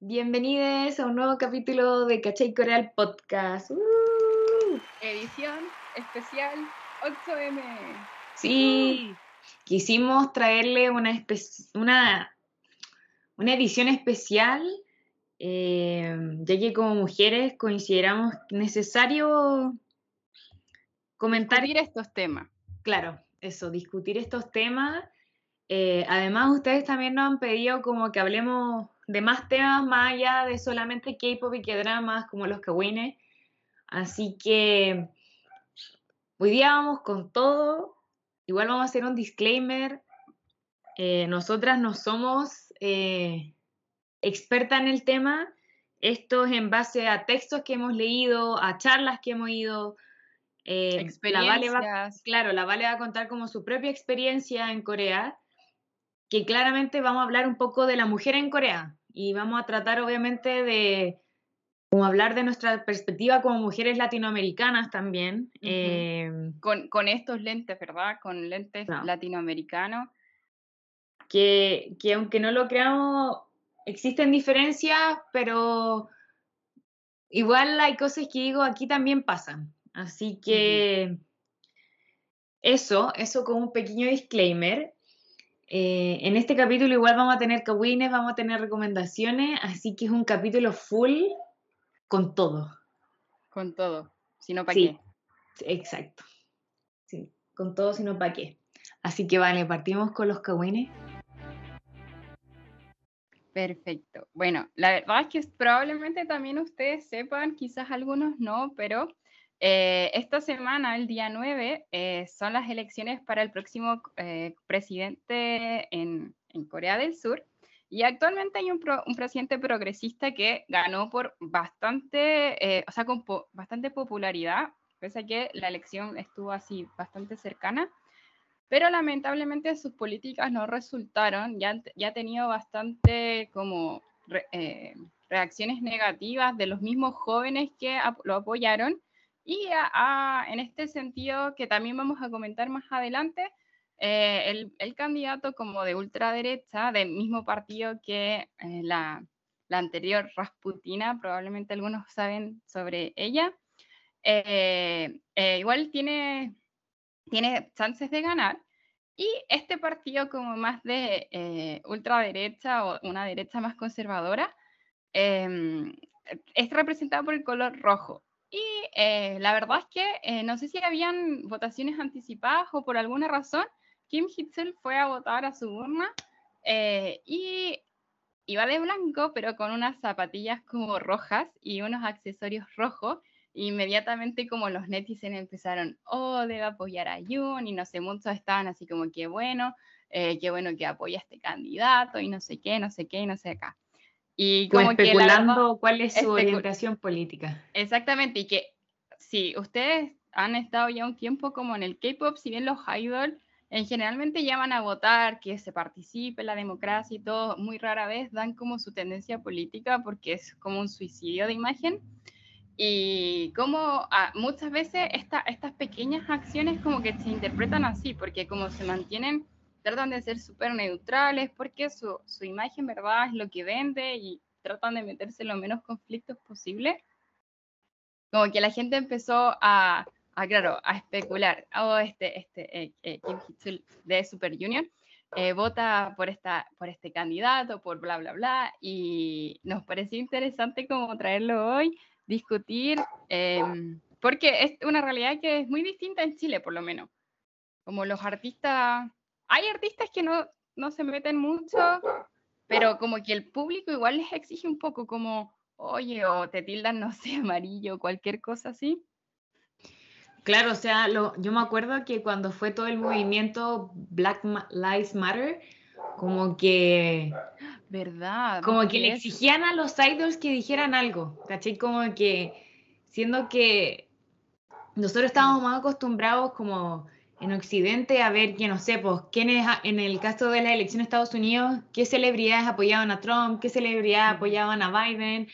Bienvenidos a un nuevo capítulo de Cachay Coreal Podcast. ¡Uh! Edición especial 8M. Sí, quisimos traerle una, espe- una, una edición especial, eh, ya que como mujeres consideramos necesario comentar, estos temas. claro, eso, discutir estos temas. Eh, además, ustedes también nos han pedido como que hablemos de más temas más allá de solamente K-pop y K-dramas como los kawines. Así que hoy día vamos con todo. Igual vamos a hacer un disclaimer. Eh, nosotras no somos eh, expertas en el tema. Esto es en base a textos que hemos leído, a charlas que hemos ido. Eh, la Vale va- claro, la Vale va a contar como su propia experiencia en Corea, que claramente vamos a hablar un poco de la mujer en Corea y vamos a tratar obviamente de como hablar de nuestra perspectiva como mujeres latinoamericanas también. Eh, Con, con estos lentes, ¿verdad? Con lentes No. latinoamericanos. que, que aunque no lo creamos, existen diferencias, pero igual hay cosas que digo aquí también pasan. Así que eso, eso como un pequeño disclaimer. Eh, en este capítulo igual vamos a tener kawines, vamos a tener recomendaciones, así que es un capítulo full con todo. Con todo. Si no, ¿para Sí, qué? exacto. Sí, con todo, sino para qué. Así que vale, partimos con los kawines. Perfecto. Bueno, la verdad es que probablemente también ustedes sepan, quizás algunos no, pero eh, esta semana, el día 9, eh, son las elecciones para el próximo eh, presidente en, en Corea del Sur. Y actualmente hay un, pro- un presidente progresista que ganó por bastante, eh, o sea, con po- bastante popularidad, pese a que la elección estuvo así bastante cercana pero lamentablemente sus políticas no resultaron, ya, ya ha tenido bastante como re- eh, reacciones negativas de los mismos jóvenes que lo apoyaron y a- a- en este sentido que también vamos a comentar más adelante, eh, el, el candidato como de ultraderecha, del mismo partido que eh, la, la anterior Rasputina, probablemente algunos saben sobre ella, eh, eh, igual tiene tiene chances de ganar. Y este partido como más de eh, ultraderecha o una derecha más conservadora em, es representado por el color rojo. Y eh, la verdad es que eh, no sé si habían votaciones anticipadas o por alguna razón Kim Hitzel fue a votar a su urna eh, y iba de blanco pero con unas zapatillas como rojas y unos accesorios rojos inmediatamente como los netizens empezaron, oh, debe apoyar a Yoon, y no sé, muchos estaban así como que bueno, qué bueno que apoya a este candidato, y no sé qué, no sé qué, y no sé acá. Y Como como que verdad- especulando cuál es su orientación política. Exactamente, y que si ustedes han estado ya un tiempo como en el K-pop, si bien los idols en generalmente llaman a votar, que se participe la democracia y todo, muy rara vez dan como su tendencia política porque es como un suicidio de imagen. Y como ah, muchas veces esta- estas pequeñas acciones como que se interpretan así, porque como se mantienen, tratan de ser súper neutrales, porque su, su imagen, ¿verdad?, es lo que vende y tratan de meterse lo menos conflictos posible como que la gente empezó a, a, claro, a especular, oh, este, este, eh, eh, Kim Hee-sul de Super Junior eh, vota por, esta, por este candidato, por bla, bla, bla, y nos pareció interesante como traerlo hoy, discutir, em, porque es una realidad que es muy distinta en Chile, por lo menos. Como los artistas, hay artistas que no, no se meten mucho, pero como que el público igual les exige un poco como, oye, o te tildan, no sé, amarillo, cualquier cosa así. Claro, o sea, lo- yo me acuerdo que cuando fue todo el movimiento Black Ma- Lives Matter, como que, ¿Verdad? como que le exigían a los idols que dijeran algo, ¿cachai? Como que, siendo que nosotros estábamos más acostumbrados como en Occidente a ver que, no sé, pues, quiénes, a- en el caso de las elecciones de Estados Unidos, qué celebridades apoyaban a Trump, qué celebridades apoyaban a Biden.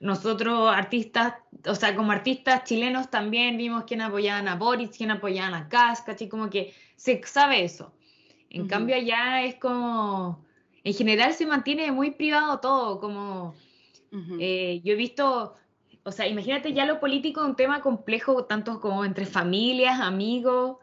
Nosotros, artistas, o sea, como artistas chilenos también vimos quién apoyaban a Boris, quién apoyaban a Kass, ¿cachai? Como que se sabe eso. En cambio allá es como, en general se mantiene muy privado todo, como eh, yo he visto, o sea, imagínate ya lo político es un tema complejo, tanto como entre familias, amigos,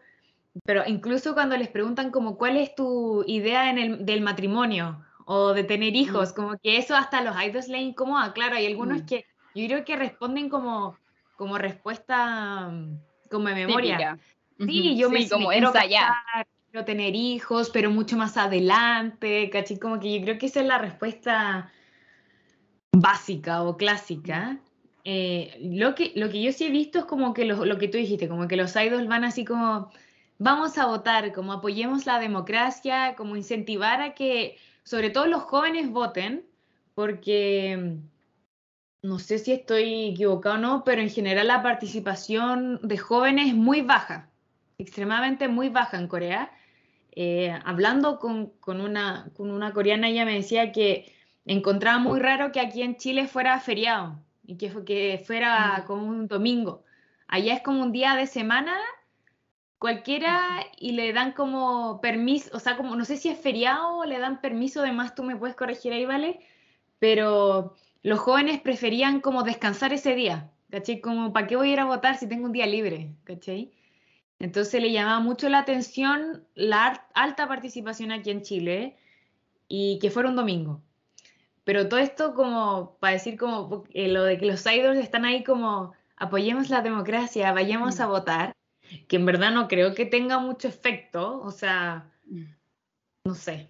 pero incluso cuando les preguntan como cuál es tu idea en el, del matrimonio o de tener hijos, como que eso hasta los idols le incomoda, claro, hay algunos que yo creo que responden como, como respuesta, mm, como de memoria. Sí, yo me, como quiero quiero tener hijos, pero mucho más adelante, ¿cachai? Como que yo creo que esa es la respuesta básica o clásica. Eh, lo, que, lo que yo sí he visto es como que lo, lo que tú dijiste, como que los idols van así como, vamos a votar, como apoyemos la democracia, como incentivar a que sobre todo los jóvenes voten, porque no sé si estoy equivocado o no, pero en general la participación de jóvenes es muy baja, extremadamente muy baja en Corea. Eh, hablando con, una, con una coreana, ella me decía que encontraba muy raro que aquí en Chile fuera feriado y que, que fuera mm. como un domingo. Allá es como un día de semana cualquiera y le dan como permiso, o sea, como no sé si es feriado o le dan permiso, además tú me puedes corregir ahí, ¿vale? Pero los jóvenes preferían como descansar ese día, ¿cachai? Como, ¿para qué voy a ir a votar si tengo un día libre? ¿cachai? Entonces le llamaba mucho la atención la alta participación aquí en Chile y que fuera un domingo. Pero todo esto como para decir como eh, lo de que los idols están ahí como apoyemos la democracia, vayamos a mm. votar, que en verdad no creo que tenga mucho efecto, o sea, no sé.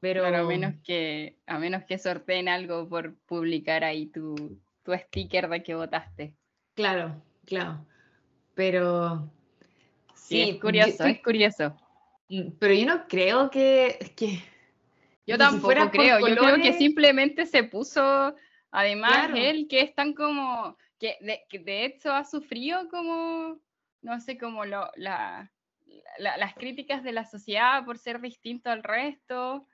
Pero a menos que a menos que sorteen algo por publicar ahí tu, tu sticker de que votaste. Claro, claro. Pero sí, es curioso, es curioso. Pero yo no creo que, que yo tampoco creo, yo creo que simplemente se puso, además él que es tan como, que de, que de hecho ha sufrido como, no sé, como lo, la, las críticas de la sociedad por ser distinto al resto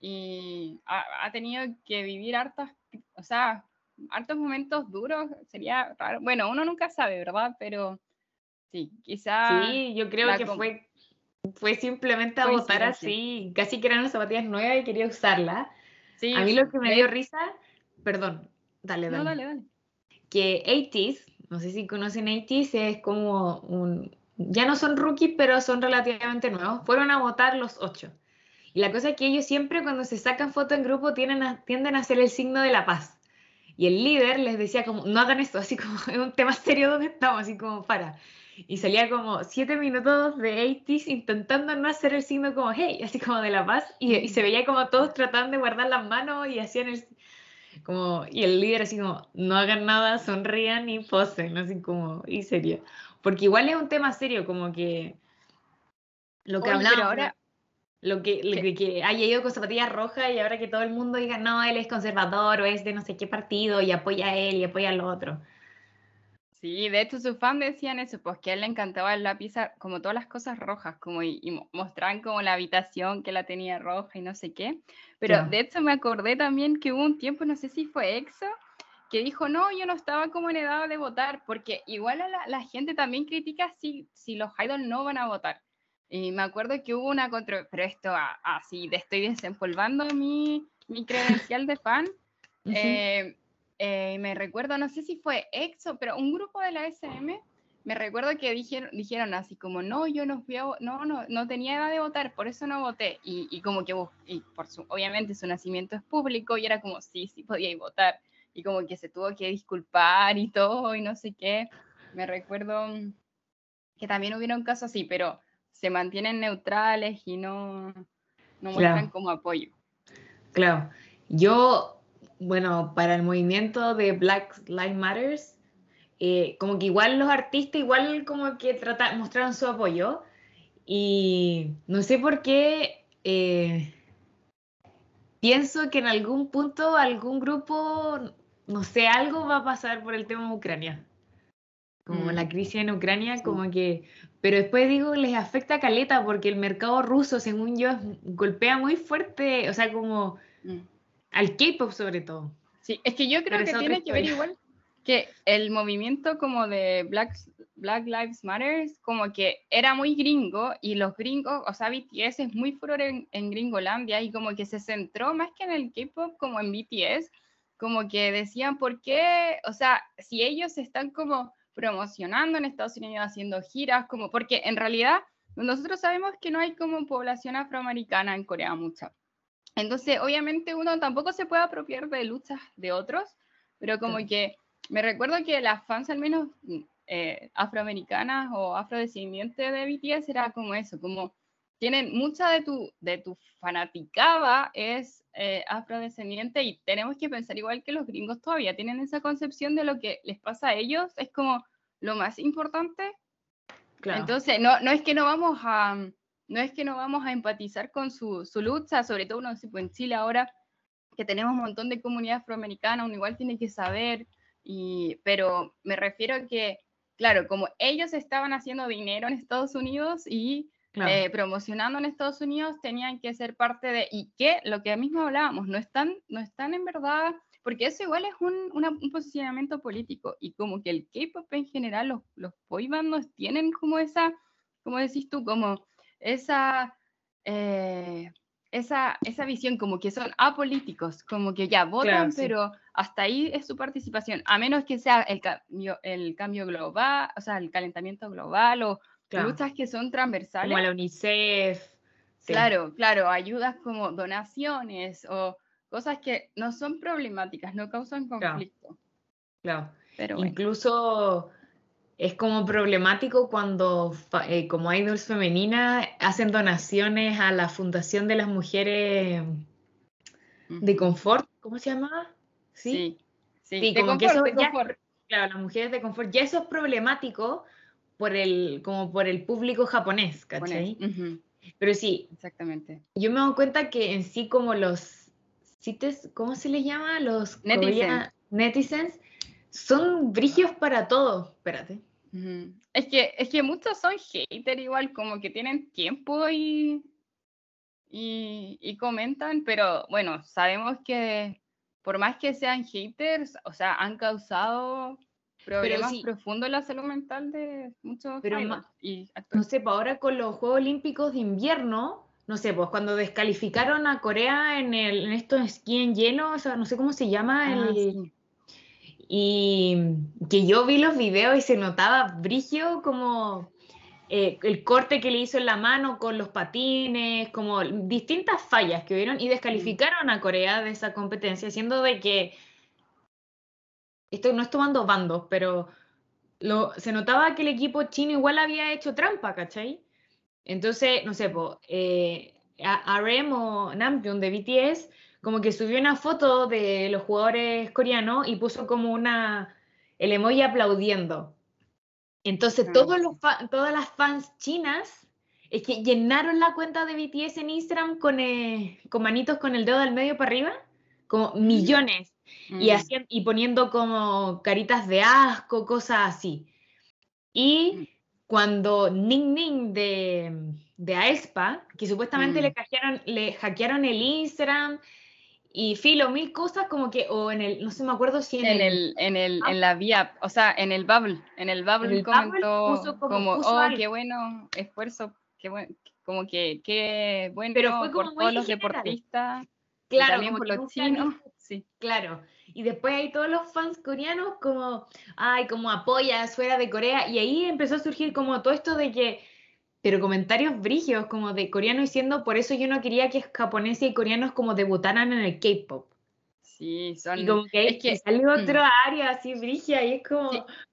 y ha, tenido que vivir hartos, o sea, hartos momentos duros, sería raro. Bueno, uno nunca sabe, ¿verdad? Pero sí, quizá... Sí, yo creo que fue, fue simplemente a votar así, casi que eran las zapatillas nuevas y quería usarla. Sí, a mí lo que me dio risa, perdón, dale, dale. No, dale, dale. Que 80s, no sé si conocen 80s, es como un... Ya no son rookies, pero son relativamente nuevos. Fueron a votar los ocho. Y la cosa es que ellos siempre cuando se sacan fotos en grupo tienden a, tienden hacer el signo de la paz. Y el líder les decía como, no hagan esto, así como es un tema serio donde estamos, así como para. Y salía como siete minutos de 80s intentando no hacer el signo como hey, así como de la paz. Y, se veía como todos tratando de guardar las manos y hacían el... Como, y el líder así como, no hagan nada, sonrían y posen, así como, y serio. Porque igual es un tema serio, como que lo que hablamos ahora lo que, que haya ido con zapatillas rojas y ahora que todo el mundo diga, no, él es conservador o es de no sé qué partido y apoya a él y apoya al otro. Sí, de hecho sus fans decían eso, pues que a él le encantaba el lápiz, como todas las cosas rojas, como y, mostraban como la habitación que la tenía roja y no sé qué. Pero de hecho me acordé también que hubo un tiempo, no sé si fue EXO, que dijo, no, yo no estaba como en edad de votar, porque igual a la, la gente también critica si, si los idols no van a votar. Y me acuerdo que hubo una contra, pero esto así, de estoy desempolvando mi, mi credencial de fan. Eh, eh, me recuerdo, no sé si fue EXO, pero un grupo de la SM, me recuerdo que dijeron, dijeron así como, no, yo no fui a, no, no, no tenía edad de votar, por eso no voté. Y, y como que, y por su, obviamente su nacimiento es público y era como, sí, sí podía votar. Y como que se tuvo que disculpar y todo y no sé qué. Me recuerdo que también hubiera un caso así, pero se mantienen neutrales y no, no muestran como apoyo. Claro. Yo, bueno, para el movimiento de Black Lives Matters, eh, como que igual los artistas, igual como que trata, mostraron su apoyo. Y no sé por qué eh, pienso que en algún punto algún grupo, no sé, algo va a pasar por el tema de Ucrania como la mm. crisis en Ucrania, como que, pero después digo, les afecta a caleta porque el mercado ruso, según yo, golpea muy fuerte, o sea, como mm. Al K-pop sobre todo. Sí, es que yo creo que tiene que ver igual que el movimiento como de Black, Black Lives Matter como que era muy gringo y los gringos, o sea, BTS es muy furor en, en Gringolandia y como que se centró más que en el K-pop como en BTS, como que decían por qué, o sea, si ellos están como promocionando en Estados Unidos, haciendo giras, como porque en realidad nosotros sabemos que no hay como población afroamericana en Corea mucha. Entonces, obviamente uno tampoco se puede apropiar de luchas de otros, pero como que me recuerdo que las fans al menos eh, afroamericanas o afrodescendientes de BTS era como eso, como tienen mucha de tu, de tu fanaticada es eh, afrodescendiente y tenemos que pensar igual que los gringos todavía tienen esa concepción de lo que les pasa a ellos, es como lo más importante. Entonces, no, no es que no vamos a no es que no vamos a empatizar con su, su lucha, sobre todo uno en Chile ahora que tenemos un montón de comunidad afroamericana, uno igual tiene que saber, y, pero me refiero a que, claro, como ellos estaban haciendo dinero en Estados Unidos y eh, promocionando en Estados Unidos, tenían que ser parte de, y que lo que mismo hablábamos, no están, no están en verdad, porque eso igual es un, un posicionamiento político, y como que el K-pop en general, los, los boy bandos tienen como esa, como decís tú, como esa, eh, esa, esa visión como que son apolíticos, como que ya votan, pero hasta ahí es su participación, a menos que sea el cambio, el cambio global, o sea, el calentamiento global o luchas que son transversales. Como la UNICEF. Claro, claro, ayudas como donaciones o cosas que no son problemáticas, no causan conflicto. Claro. Pero Incluso es como problemático cuando eh, como idols femeninas hacen donaciones a la Fundación de las Mujeres de Confort, ¿cómo se llama? Sí, sí, como que eso claro, las mujeres de confort, ya eso es problemático por el, como por el público japonés, ¿cachai? Pero sí, exactamente. Yo me doy cuenta que en sí como los cites, ¿cómo se les llama? Los netizens son brigios para todo. Espérate. Es que, es que muchos son haters igual, como que tienen tiempo y, y, comentan, pero bueno, sabemos que por más que sean haters, o sea, han causado problemas profundos en la salud mental de muchos pero y No sé, pues ahora con los Juegos Olímpicos de invierno, no sé, pues cuando descalificaron a Corea en, el, en estos esquí en hielo, o sea, no sé cómo se llama, ah, el, y que yo vi los videos y se notaba brigio como eh, el corte que le hizo en la mano con los patines, como distintas fallas que hubieron y descalificaron a Corea de esa competencia, siendo de que, esto no es tomando bandos, pero lo, se notaba que el equipo chino igual había hecho trampa, ¿cachai? Entonces, no sé, pues, eh, RM o Namjoon de BTS como que subió una foto de los jugadores coreanos y puso como una, el emoji aplaudiendo. Entonces, ah, todos los todas las fans chinas es que llenaron la cuenta de BTS en Instagram con, eh, con manitos con el dedo del medio para arriba, como mm. millones, y, mm. hacían, y poniendo como caritas de asco, cosas así. Y mm. cuando Ning Ning de, de Aespa, que supuestamente le, hackearon, le hackearon el Instagram, y filo, mil cosas como que, o en el, no sé, me acuerdo si en, el, en el, en la vía, o sea, en el Bubble, en el Bubble comentó como, oh, qué bueno, esfuerzo, qué bueno, como que, qué bueno Pero fue por todos los deportistas, claro, también por los chinos, sí. Claro, y después hay todos los fans coreanos como, ay, como apoyas fuera de Corea, y ahí empezó a surgir como todo esto de que pero comentarios brigios como de coreano diciendo, por eso yo no quería que japoneses y coreanos como debutaran en el K-pop. Sí, son... Y como que, es que salió mm. otra área así brigia y es como...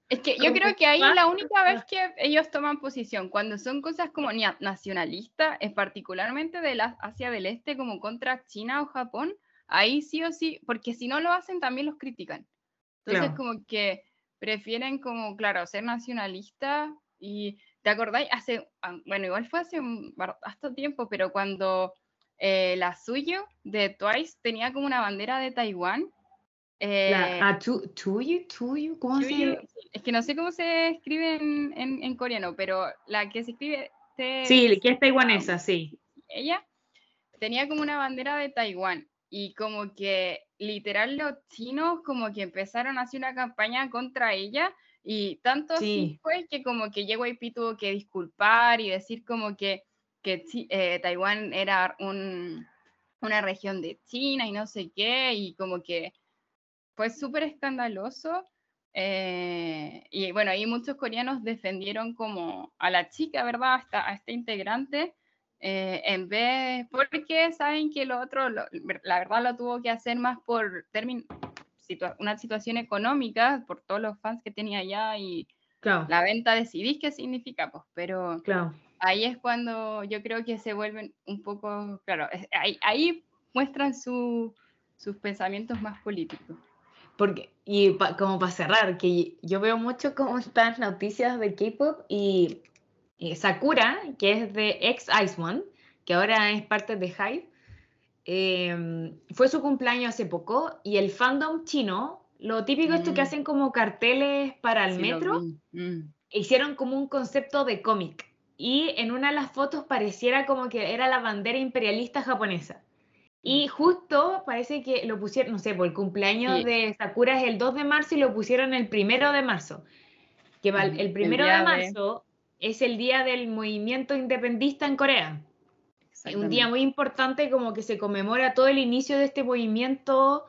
Es que yo creo que ahí la única vez que ellos toman posición, cuando son cosas como nacionalistas, es particularmente de la Asia del Este, como contra China o Japón, ahí sí o sí, porque si no lo hacen también los critican. Entonces como que prefieren como, claro, ser nacionalistas y ¿Te acordáis? Hace, ah, bueno, igual fue hace bastante tiempo, pero cuando eh, la suyo de Twice tenía como una bandera de Taiwán. Eh, ah, tuyo, tuyo, ¿cómo se Es que no sé cómo se escribe en, en, coreano, pero la que se escribe. sí, que es taiwanesa, sí. Ella tenía como una bandera de Taiwán y como que literal los chinos como que empezaron a hacer una campaña contra ella y tanto así fue que como que JYP tuvo que disculpar y decir como que, que eh, Taiwán era un, una región de China y no sé qué, y como que fue súper escandaloso. Eh, y bueno, ahí muchos coreanos defendieron como a la chica, ¿verdad? Hasta a este integrante, eh, en vez, porque saben que lo otro, la verdad lo tuvo que hacer más por una situación económica, por todos los fans que tenía allá y la venta de CDs, ¿qué significa? Pues, pero ahí es cuando yo creo que se vuelven un poco, claro, ahí, ahí muestran sus pensamientos más políticos. Porque, y como para cerrar, que yo veo mucho cómo están noticias de K-pop y Sakura, que es de ex Ice One, que ahora es parte de Hive, em, fue su cumpleaños hace poco y el fandom chino, lo típico es que mm. hacen como carteles para el metro, mm. hicieron como un concepto de cómic y en una de las fotos pareciera como que era la bandera imperialista japonesa. Y mm. justo parece que lo pusieron, no sé, por el cumpleaños de Sakura es el 2 de marzo y lo pusieron el primero de marzo. Que el primero de marzo es el día del movimiento independista en Corea. Un día muy importante como que se conmemora todo el inicio de este movimiento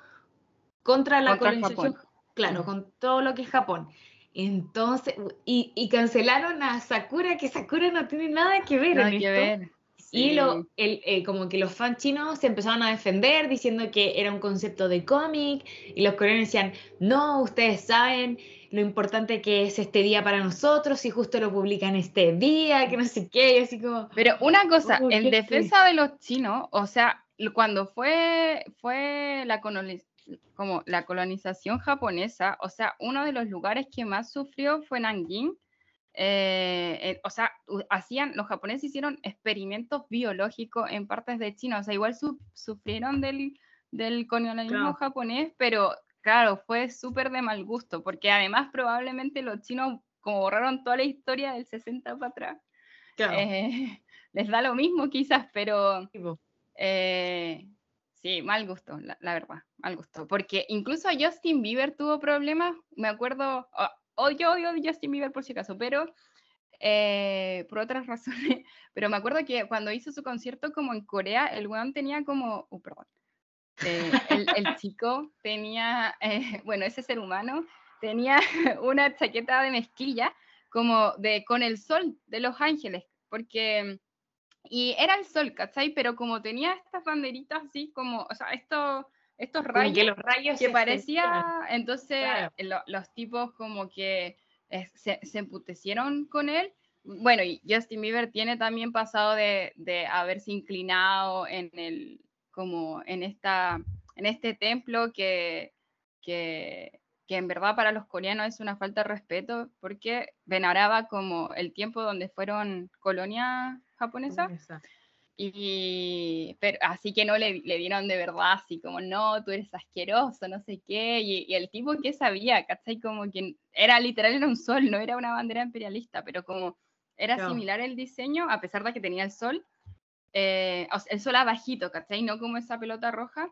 contra la colonización. Claro, con todo lo que es Japón. Entonces, y, cancelaron a Sakura, que Sakura no tiene nada que ver nada que Ver. Y lo, el, eh, como que los fans chinos se empezaron a defender diciendo que era un concepto de cómic y los coreanos decían, no, ustedes saben lo importante que es este día para nosotros y justo lo publican este día, que no sé qué, y así como... Pero una cosa, en defensa de los chinos, o sea, cuando fue, fue la, como la colonización japonesa, o sea, uno de los lugares que más sufrió fue Nanjing, eh, eh, o sea, hacían, los japoneses hicieron experimentos biológicos en partes de China, o sea, igual sufrieron del, del colonialismo japonés, pero Claro, fue súper de mal gusto, porque además probablemente los chinos, como borraron toda la historia del 60 para atrás, eh, les da lo mismo quizás, pero eh, sí, mal gusto, la, verdad, mal gusto. Porque incluso Justin Bieber tuvo problemas, me acuerdo, oh, odio, odio a Justin Bieber por si acaso, pero eh, por otras razones, pero me acuerdo que cuando hizo su concierto como en Corea, el weón tenía como, uh, perdón, eh, el, chico tenía, eh, bueno, ese ser humano tenía una chaqueta de mezclilla como de con el sol de Los Ángeles, porque, y era el sol, ¿cachai? Pero como tenía estas banderitas así como, o sea, estos, estos rayos, que los rayos que parecía, entonces los tipos como que eh, se, se emputecieron con él. Bueno, y Justin Bieber tiene también pasado de, de, haberse inclinado en el, como en, esta, en este templo que, que, en verdad para los coreanos es una falta de respeto porque veneraba como el tiempo donde fueron colonia japonesa. Y, pero, así que no le, le, dieron de verdad, así como, no, tú eres asqueroso, no sé qué. Y, el tipo que sabía, ¿cachai? Como que era literal, era un sol, no era una bandera imperialista, pero como era similar el diseño, a pesar de que tenía el sol, eh, el sol abajito, ¿cachai? No como esa pelota roja.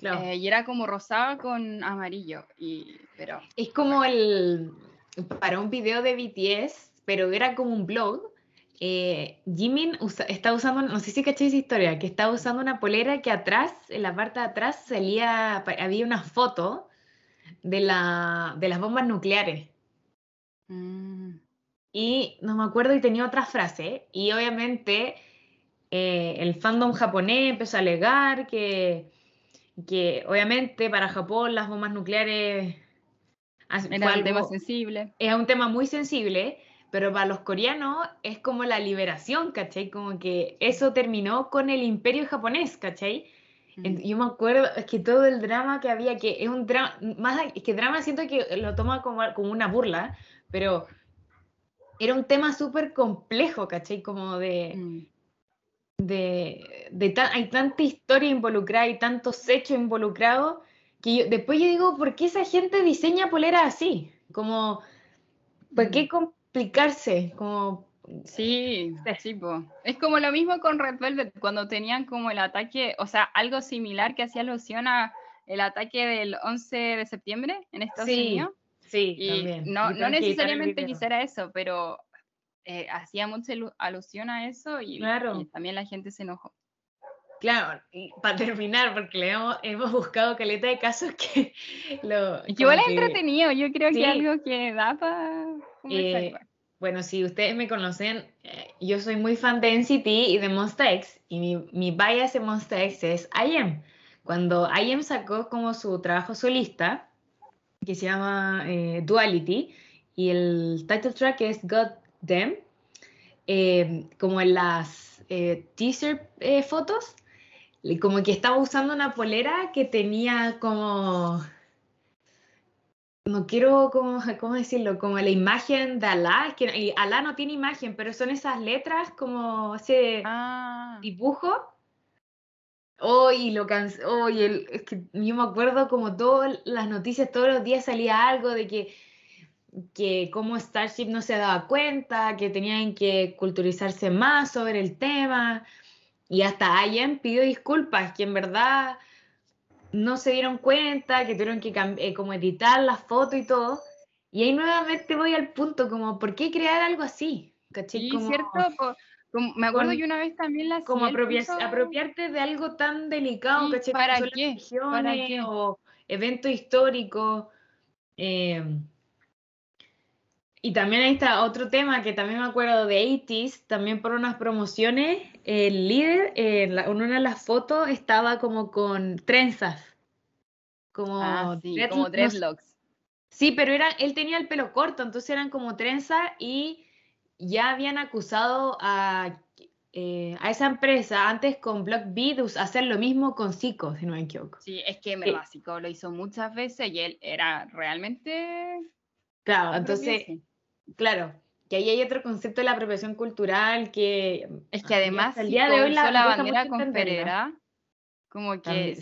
Eh, y era como rosada con amarillo. Y, pero, es como el. Para un video de BTS, pero era como un blog. Eh, Jimin está usando, no sé si cacháis esa historia, que estaba usando una polera que atrás, en la parte de atrás, salía, había una foto de, la, de las bombas nucleares. Mm. Y no me acuerdo, y tenía otra frase. Y obviamente eh, el fandom japonés empezó a alegar que, que obviamente para Japón las bombas nucleares era un tema sensible. Es un tema muy sensible, pero para los coreanos es como la liberación, ¿cachai? Como que eso terminó con el imperio japonés, ¿cachai? Mm. Yo me acuerdo, es que todo el drama que había, que es un drama, más es que drama siento que lo toma como, como una burla, pero era un tema súper complejo, ¿cachai? Como de, mm de, de hay tanta historia involucrada y tantos hechos involucrados que después yo digo, ¿por qué esa gente diseña poleras así? Como, ¿por qué mm. Complicarse? Como, Sí, sí, es como lo mismo con Red Velvet, cuando tenían como el ataque, o sea, algo similar que hacía alusión a el ataque del 11 de septiembre en Estados Unidos. Sí, y también. No, no necesariamente quisiera eso, pero eh, hacía mucha alusión a eso y, también la gente se enojó. Claro, y para terminar, porque le hemos, hemos buscado caleta de casos que lo... Igual es entretenido, yo creo que algo que da para eh, bueno, si ustedes me conocen, eh, yo soy muy fan de NCT y de Monsta X, y mi, mi bias en Monsta X es IM. Cuando IM sacó como su trabajo solista, que se llama eh, Duality, y el title track es God Damn, como en las teaser fotos, como que estaba usando una polera que tenía como no quiero, ¿cómo, ¿cómo, decirlo? Como la imagen de Alá, que Alá no tiene imagen, pero son esas letras como ese ah. dibujo. Oh, y lo oh, el, es que yo me acuerdo como todas las noticias, todos los días salía algo de que, que como Starship no se daba cuenta, que tenían que culturizarse más sobre el tema. Y hasta Ayen pidió disculpas, que en verdad no se dieron cuenta, que tuvieron que eh, como editar la foto y todo. Y ahí nuevamente voy al punto, como, ¿por qué crear algo así? ¿Caché? Sí, cierto. me acuerdo que una vez también la Como apropiarte de algo tan delicado, ¿caché? ¿Para qué? ¿Para qué? O evento histórico. Eh, y también ahí está otro tema que también me acuerdo de 80s, también por unas promociones, el líder en, una de las fotos estaba como con trenzas. Como, ah, sí, como dreadlocks. Sí, pero era, él tenía el pelo corto, entonces eran como trenzas y ya habían acusado a, eh, a esa empresa antes con Block B de hacer lo mismo con Zico, si no me equivoco. Sí, es que me Zico lo hizo muchas veces y él era realmente... Claro, entonces Claro, que ahí hay otro concepto de la apropiación cultural que... Es que además, el día de hoy la, la bandera con Pereira, como que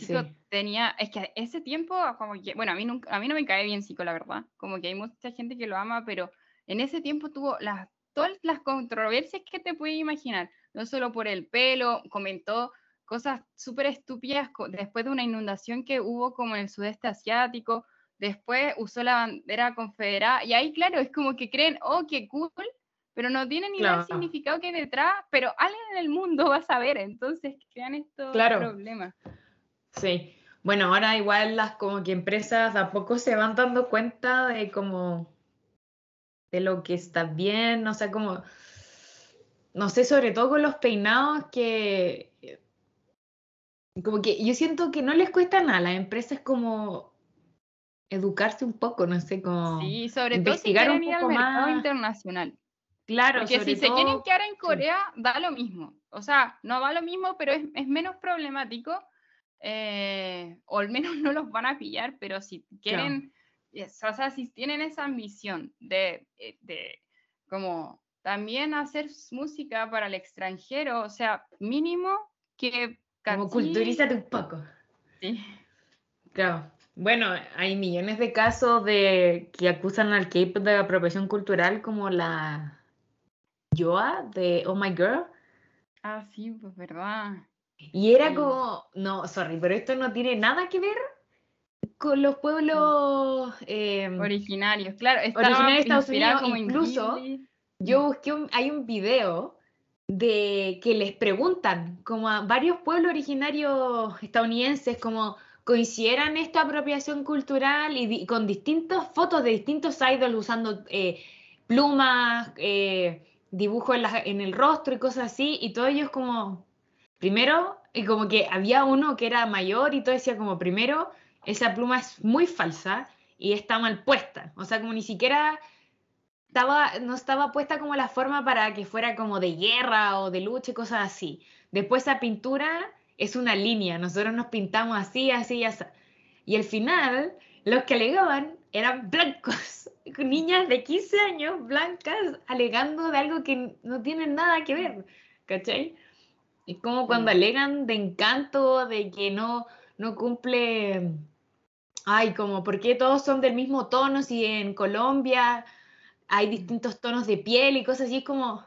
tenía, es que ese tiempo, como que, bueno, a mí, nunca, a mí no me cae bien Zico, la verdad, como que hay mucha gente que lo ama, pero en ese tiempo tuvo las, todas las controversias que te puedes imaginar, no solo por el pelo, comentó cosas súper estúpidas después de una inundación que hubo como en el sudeste asiático, después usó la bandera confederada, y ahí, claro, es como que creen, oh, qué cool, pero no tiene ni el significado que hay detrás, pero alguien en el mundo va a saber, entonces crean estos claro. problemas. Sí, bueno, ahora igual las como que empresas a poco se van dando cuenta de como de lo que está bien, no sé, como, no sé, sobre todo con los peinados que, como que yo siento que no les cuesta nada, las empresas como educarse un poco, no sé cómo. Sí, sobre todo si quieren ir al mercado internacional. Claro, porque si se quieren quedar en Corea, da lo mismo. O sea, no va lo mismo, pero es, menos problemático. Eh, o al menos no los van a pillar, pero si quieren, o sea, si tienen esa ambición de, eh, de como también hacer música para el extranjero, o sea, mínimo que... Como culturízate un poco. Sí. Claro. Bueno, hay millones de casos de que acusan al K-pop de apropiación cultural, como la Yoa de Oh My Girl. Ah, sí, pues verdad. Y era como, no, sorry, pero esto no tiene nada que ver con los pueblos em, originarios, claro, originarios de Estados Unidos. Como incluso, yo busqué, hay un video de que les preguntan, como a varios pueblos originarios estadounidenses, como coincidieran esta apropiación cultural y, con distintas fotos de distintos idols usando eh, plumas, eh, dibujos en, el rostro y cosas así, y todos ellos como, primero, y como que había uno que era mayor y todo decía como, primero, esa pluma es muy falsa y está mal puesta, o sea, como ni siquiera estaba, no estaba puesta como la forma para que fuera como de guerra o de lucha y cosas así. Después esa pintura es una línea, nosotros nos pintamos así, así, así. Y al final, los que alegaban eran blancos, niñas de 15 años blancas alegando de algo que no tiene nada que ver, ¿cachai? Es como cuando alegan de encanto, de que no, no cumple, ay, como, ¿por qué todos son del mismo tono si en Colombia hay distintos tonos de piel y cosas así? Es como,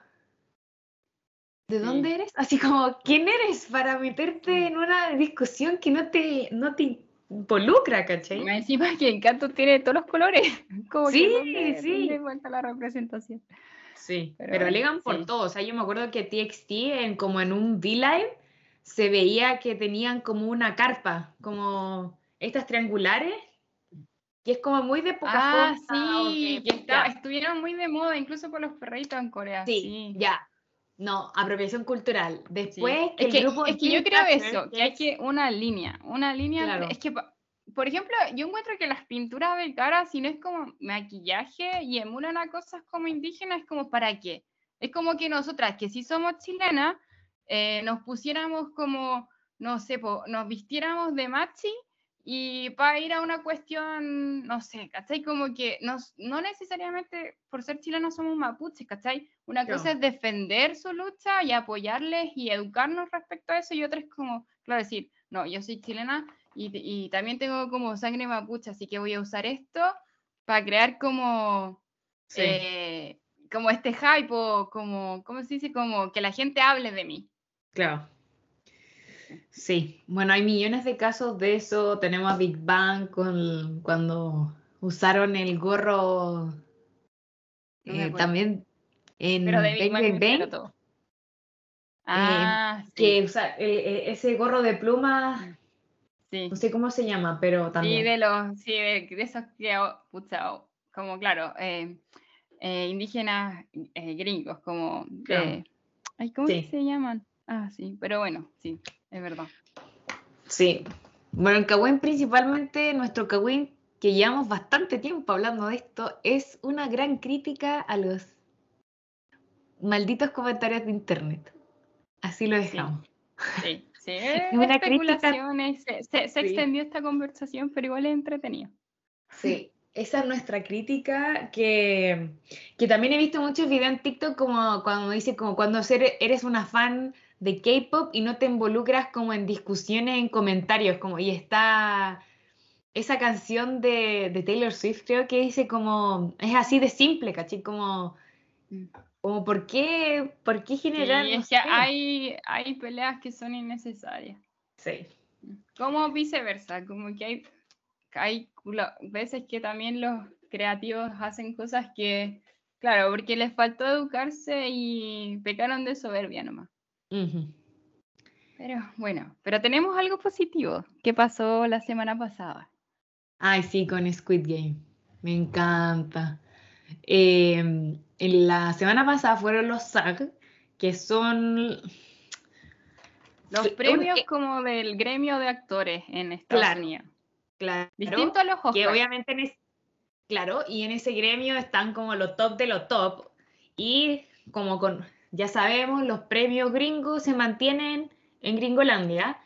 ¿de dónde eres? Así como, ¿quién eres para meterte en una discusión que no te, no te involucra, ¿cachai? Me encima que Encanto tiene todos los colores. Como Sí, que ¿dónde- sí. dónde falta la representación? Sí, Pero pero, alegan por sí. todo. O sea, yo me acuerdo que TXT, en, como en un V-Live, se veía que tenían como una carpa, como estas triangulares, que es como muy de Ah, Pocahontas. o sí, que está- estuvieron muy de moda, incluso por los perritos en Corea. Sí, Sí. ya. No, apropiación cultural. Sí. Después que es el que, grupo es que yo creo eso, que hay que una línea, una línea. Claro. Es que, por ejemplo, yo encuentro que las pinturas de cara, si no es como maquillaje y emulan a cosas como indígenas, es como para qué. Es como que nosotras, que sí somos chilenas, eh, nos pusiéramos como, no sé, po, nos vistiéramos de machi y para ir a una cuestión, no sé, ¿cachai? Como que nos, no necesariamente por ser chilenos somos mapuches, ¿cachai? Una cosa es defender su lucha y apoyarles y educarnos respecto a eso y otra es como, claro, decir, no, yo soy chilena y, y también tengo como sangre mapuche, así que voy a usar esto para crear como, Sí. eh, como este hype o como, ¿cómo se dice? Como que la gente hable de mí. Claro. Sí, bueno, hay millones de casos de eso. Tenemos a Big Bang con, cuando usaron el gorro No eh, también en Pero de Big Bang todo. Ah, sí, que usa, eh, eh, ese gorro de pluma, sí. no sé cómo se llama, pero Sí, también. de los, sí, de, de esos que, oh, pucha, oh, como claro, eh, eh, indígenas eh, gringos, como, Claro. eh, ay, ¿cómo que Sí. se llaman? Ah, sí, pero bueno, sí, es verdad. Sí. Bueno, el Cagüín principalmente, nuestro Cagüín, que llevamos bastante tiempo hablando de esto, es una gran crítica a los malditos comentarios de internet. Así lo dejamos. Sí, sí, Es una crítica- especulaciones, se, se- se Sí. extendió esta conversación, pero igual es entretenido. Sí, esa es nuestra crítica que, que también he visto muchos videos en TikTok como cuando dice como cuando eres una fan de K-pop y no te involucras como en discusiones, en comentarios, como y está esa canción de, de Taylor Swift creo que dice como es así de simple, ¿cachai? Como, Mm. como ¿por qué, por qué Sí, generar? no es que hay, hay peleas que son innecesarias. Sí, Como viceversa, como que hay, hay veces que también los creativos hacen cosas que, claro, porque les faltó educarse y pecaron de soberbia nomás. Ujú. Pero bueno, pero tenemos algo positivo que pasó la semana pasada. Ay, sí, con Squid Game. Me encanta. Eh, en la semana pasada fueron los SAG, que son... Los premios eh, como del gremio de actores en Estados Claro, Unidos. Claro, Distinto a los que Oscars. obviamente en es- claro, y en ese gremio están como los top de los top. Y como con, ya sabemos, los premios gringos se mantienen en Gringolandia.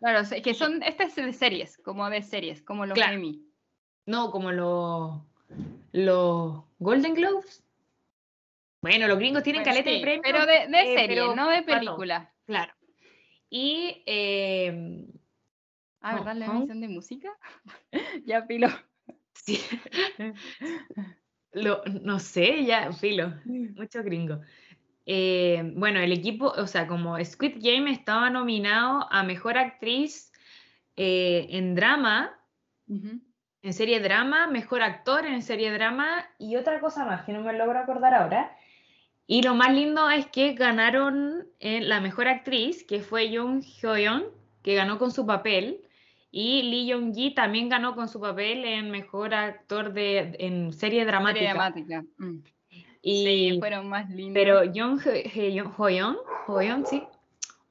Claro, que son, este es de series, como de series, como los Claro. Emmy. No, como los, los Golden Globes. Bueno, los gringos tienen Bueno, caleta de sí, premios. pero de, de eh, serie, pero no de película. Claro. Y eh, Ah, Hong- ¿verdad? La emisión de música. ya pilo. sí, lo- no sé, ya, filo, muchos gringos. Eh, bueno, el equipo, o sea, como Squid Game estaba nominado a Mejor Actriz eh, en drama, en serie drama, Mejor Actor en serie drama y otra cosa más que no me logro acordar ahora. Y lo más lindo es que ganaron eh, la Mejor Actriz, que fue Jung Hyo-yeon, que ganó con su papel, y Lee Young-gi también ganó con su papel en Mejor Actor de, en serie dramática. Serie dramática. mm. Y, Sí, fueron más lindos. pero Jung Hyo-yeon, Hyo-yeon, sí,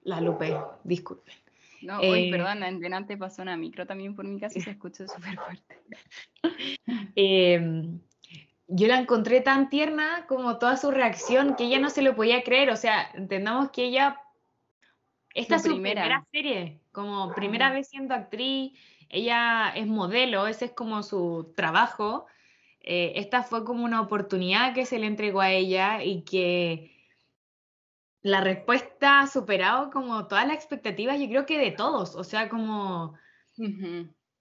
la Lupe, disculpen. No, uy, eh, perdón, en delante pasó una micro también por mi casa y se escuchó súper fuerte. Eh, yo la encontré tan tierna como toda su reacción que ella no se lo podía creer. O sea, entendamos que ella. Esta Su es su primera. primera serie, como primera vez siendo actriz. Ella es modelo, ese es como su trabajo. Eh, esta fue como una oportunidad que se le entregó a ella y que la respuesta ha superado como todas las expectativas, yo creo que de todos. O sea, como.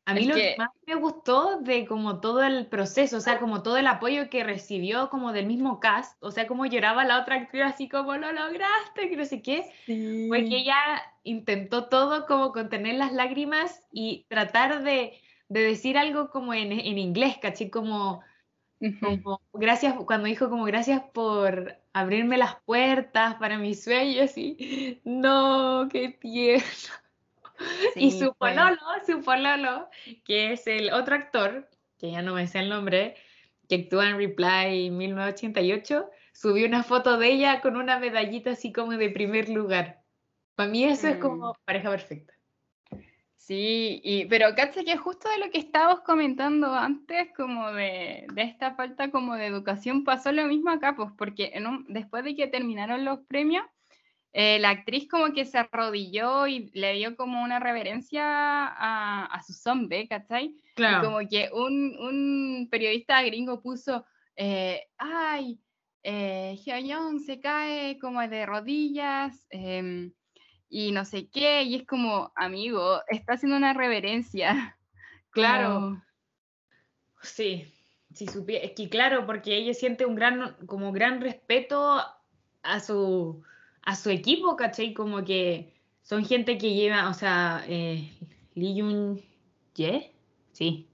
A mí lo que... más me gustó de como todo el proceso, o sea, como todo el apoyo que recibió como del mismo cast, o sea, como lloraba la otra actriz así como lo lograste, que no sé qué, fue que ella intentó todo como contener las lágrimas y tratar de, decir algo como en, inglés, caché, como, como, gracias, cuando dijo como gracias por abrirme las puertas para mis sueños y no, qué tierno y su pololo, su pololo, que es el otro actor, que ya no me sé el nombre, que actúa en Reply 1988, subió una foto de ella con una medallita así como de primer lugar. Para mí eso es como mm. pareja perfecta. Sí, y, pero caché que justo de lo que estábamos comentando antes, como de, de, esta falta como de educación, pasó lo mismo acá, pues porque en un, después de que terminaron los premios, eh, la actriz como que se arrodilló y le dio como una reverencia a, a su zombie, ¿cachai? Claro. Y como que un, un periodista gringo puso, eh, ay, eh, Hyun se cae como de rodillas em, y no sé qué, y es como, amigo, está haciendo una reverencia. Claro. Sí, sí, es que claro, porque ella siente un gran, como gran respeto a su a su equipo, ¿cachai? Como que son gente que lleva, o sea, eh, Lee Jung Ye, sí.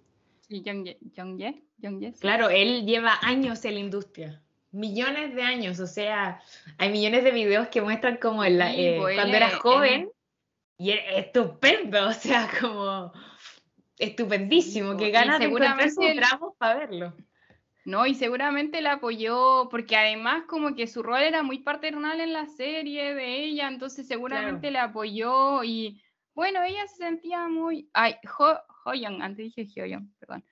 Sí, Jung Ye, Jung Claro, él lleva años en la industria, millones de años, o sea, hay millones de videos que muestran como el, eh, pues, cuando era joven y es estupendo, o sea, como estupendísimo, que pues, ganas de seguramente tramos para verlo. No, y seguramente la apoyó, porque además como que su rol era muy paternal en la serie de ella, entonces seguramente la apoyó y bueno, ella se sentía muy... Ay, Ho, antes dije Hoyoung, perdón.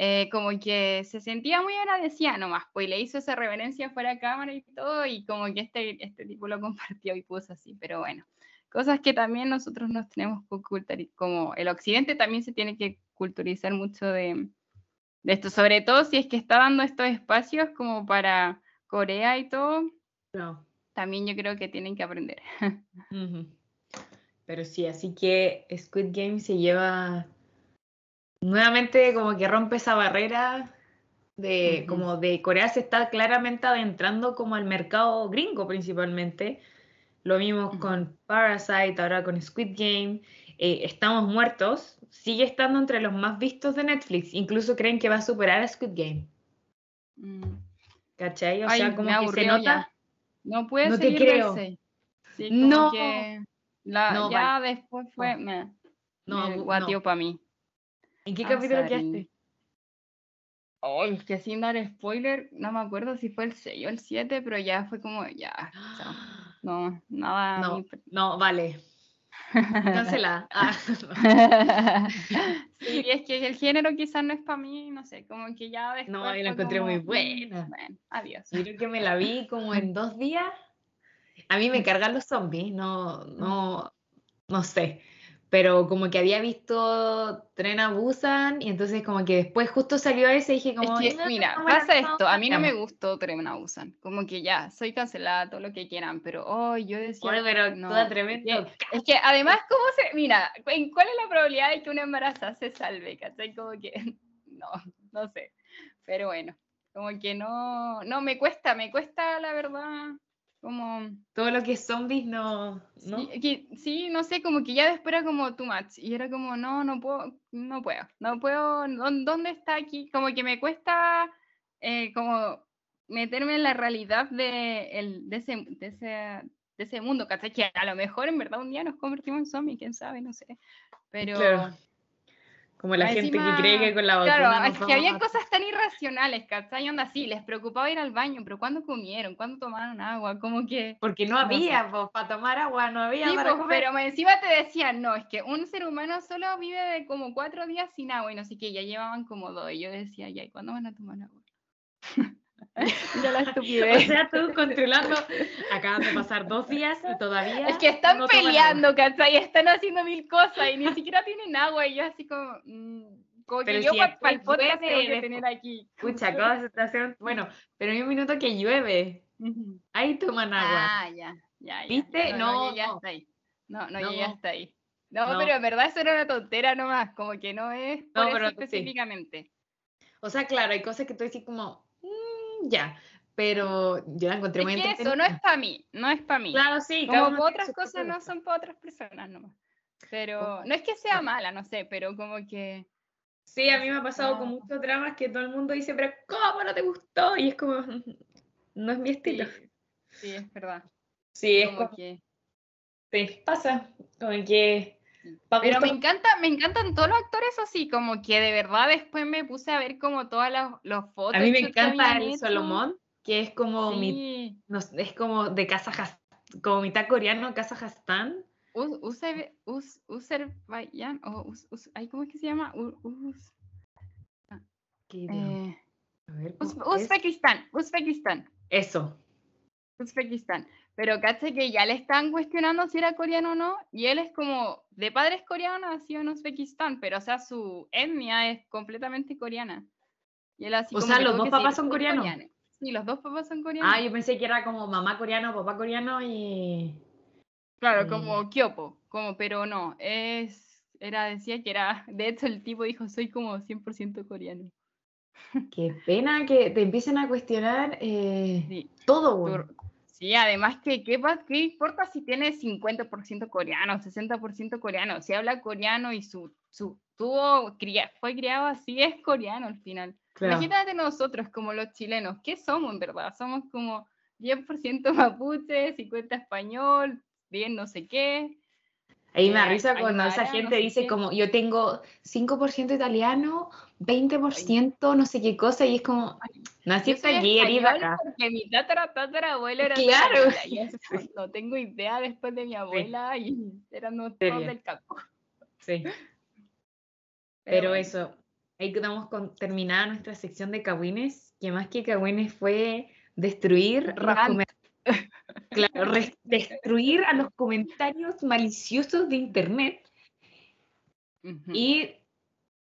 Eh, como que se sentía muy agradecida nomás, pues le hizo esa reverencia fuera de cámara y todo, y como que este, este tipo lo compartió y puso así, pero bueno, cosas que también nosotros nos tenemos que ocultar, como el occidente también se tiene que culturizar mucho de, de esto, sobre todo si es que está dando estos espacios como para Corea y todo, también yo creo que tienen que aprender. Pero sí, así que Squid Game se lleva nuevamente como que rompe esa barrera de como de Corea se está claramente adentrando como al mercado gringo principalmente. Lo vimos con Parasite, ahora con Squid Game. Eh, Estamos muertos, sigue estando entre los más vistos de Netflix. Incluso creen que va a superar a Squid Game. Mm. ¿Cachai? O sea, como que se nota. No puede no te creo. no. ya después fue. No, no guatio para mí. ¿En qué capítulo quedaste? Ay, que sin dar spoiler, no me acuerdo si fue el 6 o el 7, pero ya fue como, ya. no, nada. No, no, vale. Cancelada. Ah. sí, es que el género quizás no es para mí, no sé, como que ya después. No, yo la encontré muy buena. Bueno, adiós. Yo creo que me la vi como en dos días. A mí me cargan los zombies, no, no, no sé pero como que había visto Tren a Busan y entonces como que después justo salió ese y dije como... Es que, mira, pasa esto, a mí no me gustó Tren a Busan, como que ya, soy cancelada, todo lo que quieran, pero hoy yo decía... Bueno, pero no, toda tremenda. Es que además, ¿cómo se...? Mira, ¿cuál es la probabilidad de que una embarazada se salve? ¿Cachai? Como que... No, no sé, pero bueno, como que no... No, me cuesta, me cuesta la verdad como... Todo lo que es zombies no... ¿no? Sí, no sé, como que ya después era como too much. Y era como, no, no puedo, no puedo, no puedo, ¿dónde está aquí? Como que me cuesta eh, como meterme en la realidad de, el, de, ese, de, ese, de ese mundo, ¿cachai? Que a lo mejor en verdad un día nos convertimos en zombies, quién sabe, no sé. Pero... Como la gente que cree que con la vacuna. Claro, es que había cosas tan irracionales, ¿cachai? Onda así, les preocupaba ir al baño, pero ¿cuándo comieron? ¿Cuándo tomaron agua? Como que. Porque no había, para tomar agua, no había para Pero encima te decían, no, es que un ser humano solo vive de como cuatro días sin agua y no sé qué, ya llevaban como dos. Y yo decía, ya, ¿y cuándo van a tomar agua? ya la estupidez. O sea, tú controlando, acaban de pasar dos días y todavía. Es que están peleando, ¿cachai? Están haciendo mil cosas y ni siquiera tienen agua y yo así como. Mmm, como pero que yo para el podcast tengo que tener aquí. Escucha, cosa está haciendo. Bueno, pero hay un minuto que llueve. Ahí toman agua. Ah, ya, ya. ¿Viste? No, no, ya está ahí. No, no, ya está ahí. No, pero en verdad eso era una tontera nomás, como que no es por No, eso pero sí. específicamente. O sea, claro, hay cosas que tú decís como, "Mm, ya, pero yo la encontré Es muy que eso no es para mí, no es para mí. Claro, sí, como otras cosas no son para otras personas nomás. Pero no es que sea mala, no sé, pero como que Sí, a mí me ha pasado No. con muchos dramas que todo el mundo dice, pero ¿cómo no te gustó? Y es como, no es mi sí, estilo. sí, es verdad. Sí, es Como como, que sí, pasa, como que... pa' Pero me encanta, me encantan todos los actores así, como que de verdad después me puse a ver como todas las los fotos. A mí me encanta el Solomon, que es como mi, no es como de Kazajstán, como mitad coreano, Kazajstán. Uzerbaiyán, o ¿cómo es que se llama? Eh. Uzbekistán, Uzbekistán, Eso, Uzbekistán. Pero caché que ya le están cuestionando si era coreano o no, y él es como de padres coreanos, nació en Uzbekistán, pero o sea, su etnia es completamente coreana. Y él así O como sea, los dos papás son "Soy coreanos". coreano". Sí, los dos papás son coreanos. Ah, yo pensé que era como mamá coreano, papá coreano y... Claro, como Kyopo, como, pero no, es, era, decía que era, de hecho el tipo dijo, soy como 100% coreano. Qué pena que te empiecen a cuestionar eh, Sí, todo, tu- weón. Sí, además que, ¿qué, qué importa si tiene 50% coreano, 60% coreano? Si habla coreano y su, su tuvo, cría- fue criado así, es coreano al final. Claro. Imagínate nosotros como los chilenos, ¿qué somos en verdad? Somos como 10% mapuche, 50 español, 10 no sé qué. Ahí me da risa cuando esa gente dice como yo tengo 5% italiano, 20% no sé qué cosa y es como, naciste aquí, español acá. porque mi tatara, tatarabuelo era Claro. no tengo idea después de mi abuela y Serio. todos del campo. Sí, pero, eso, ahí quedamos con terminada nuestra sección de cagüines, que más que cagüines fue destruir Claro, destruir a los comentarios maliciosos de internet ujú. y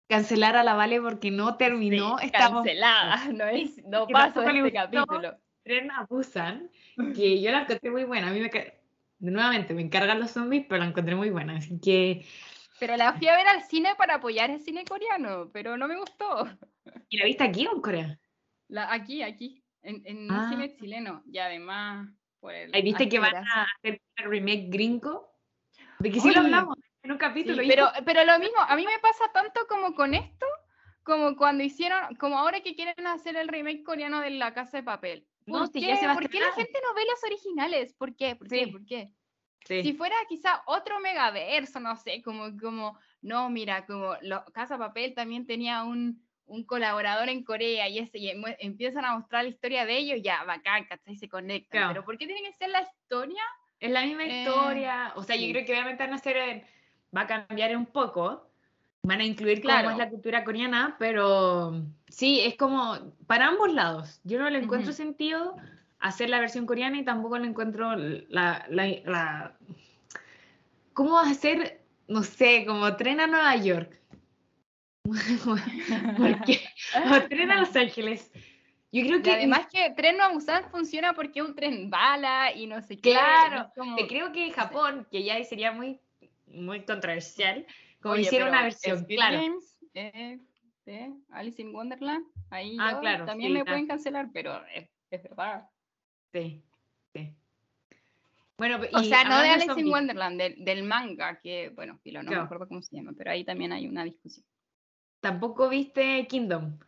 cancelar a la Vale porque no terminó. Sí, Estábamos cancelada, no, es, no le este capítulo. tren a Busan, que yo la encontré muy buena. A mí me nuevamente me encargan los zombies, pero la encontré muy buena. Así que, Pero la fui a ver al cine para apoyar el cine coreano, pero no me gustó. ¿y la viste aquí o en Corea? La, aquí, aquí, en, en Ah. un cine chileno, y además por el Ahí viste que van a hacer un remake gringo. De que sí lo hablamos en un Sí, capítulo. y pero, pero lo mismo, a mí me pasa tanto como con esto, como cuando hicieron, como ahora que quieren hacer el remake coreano de La Casa de Papel. No, ¿Por, si qué? ya se va a ¿Por qué la gente no ve los originales? ¿Por qué? ¿Por qué? Sí. ¿Por qué? Sí. Si fuera quizá otro megaverso, no sé, como, como, no, mira, como lo- Casa de Papel también tenía un, un colaborador en Corea y, ese, y empiezan a mostrar la historia de ellos, ya, bacán, ¿cachai? Se conectan. Claro. Pero ¿por qué tiene que ser la historia? Es la misma Eh, historia. O sea, sí. yo creo que obviamente van a hacer, en- va a cambiar un poco. Van a incluir cómo Claro. es la cultura coreana, pero sí, es como para ambos lados. Yo no le encuentro Ujú. sentido hacer la versión coreana y tampoco le encuentro la, la, la- ¿Cómo vas a hacer, no sé, como tren a Nueva York? Porque, o tren a Los Ángeles. Yo creo Y que además que Tren a Busan funciona porque es un tren bala y no sé qué. Claro, como- creo que en Japón, que ya sería muy, muy controversial, como Oye, hicieron una versión, claro. Games, eh, de Alice in Wonderland, ahí Ah, yo claro, también sí, me la- pueden cancelar, pero es, es verdad. Sí, sí. Bueno, O sea, no de Alice in Wonderland, del, del manga, que, bueno, filo, no Claro. me acuerdo cómo se llama, pero ahí también hay una discusión. Tampoco viste Kingdom.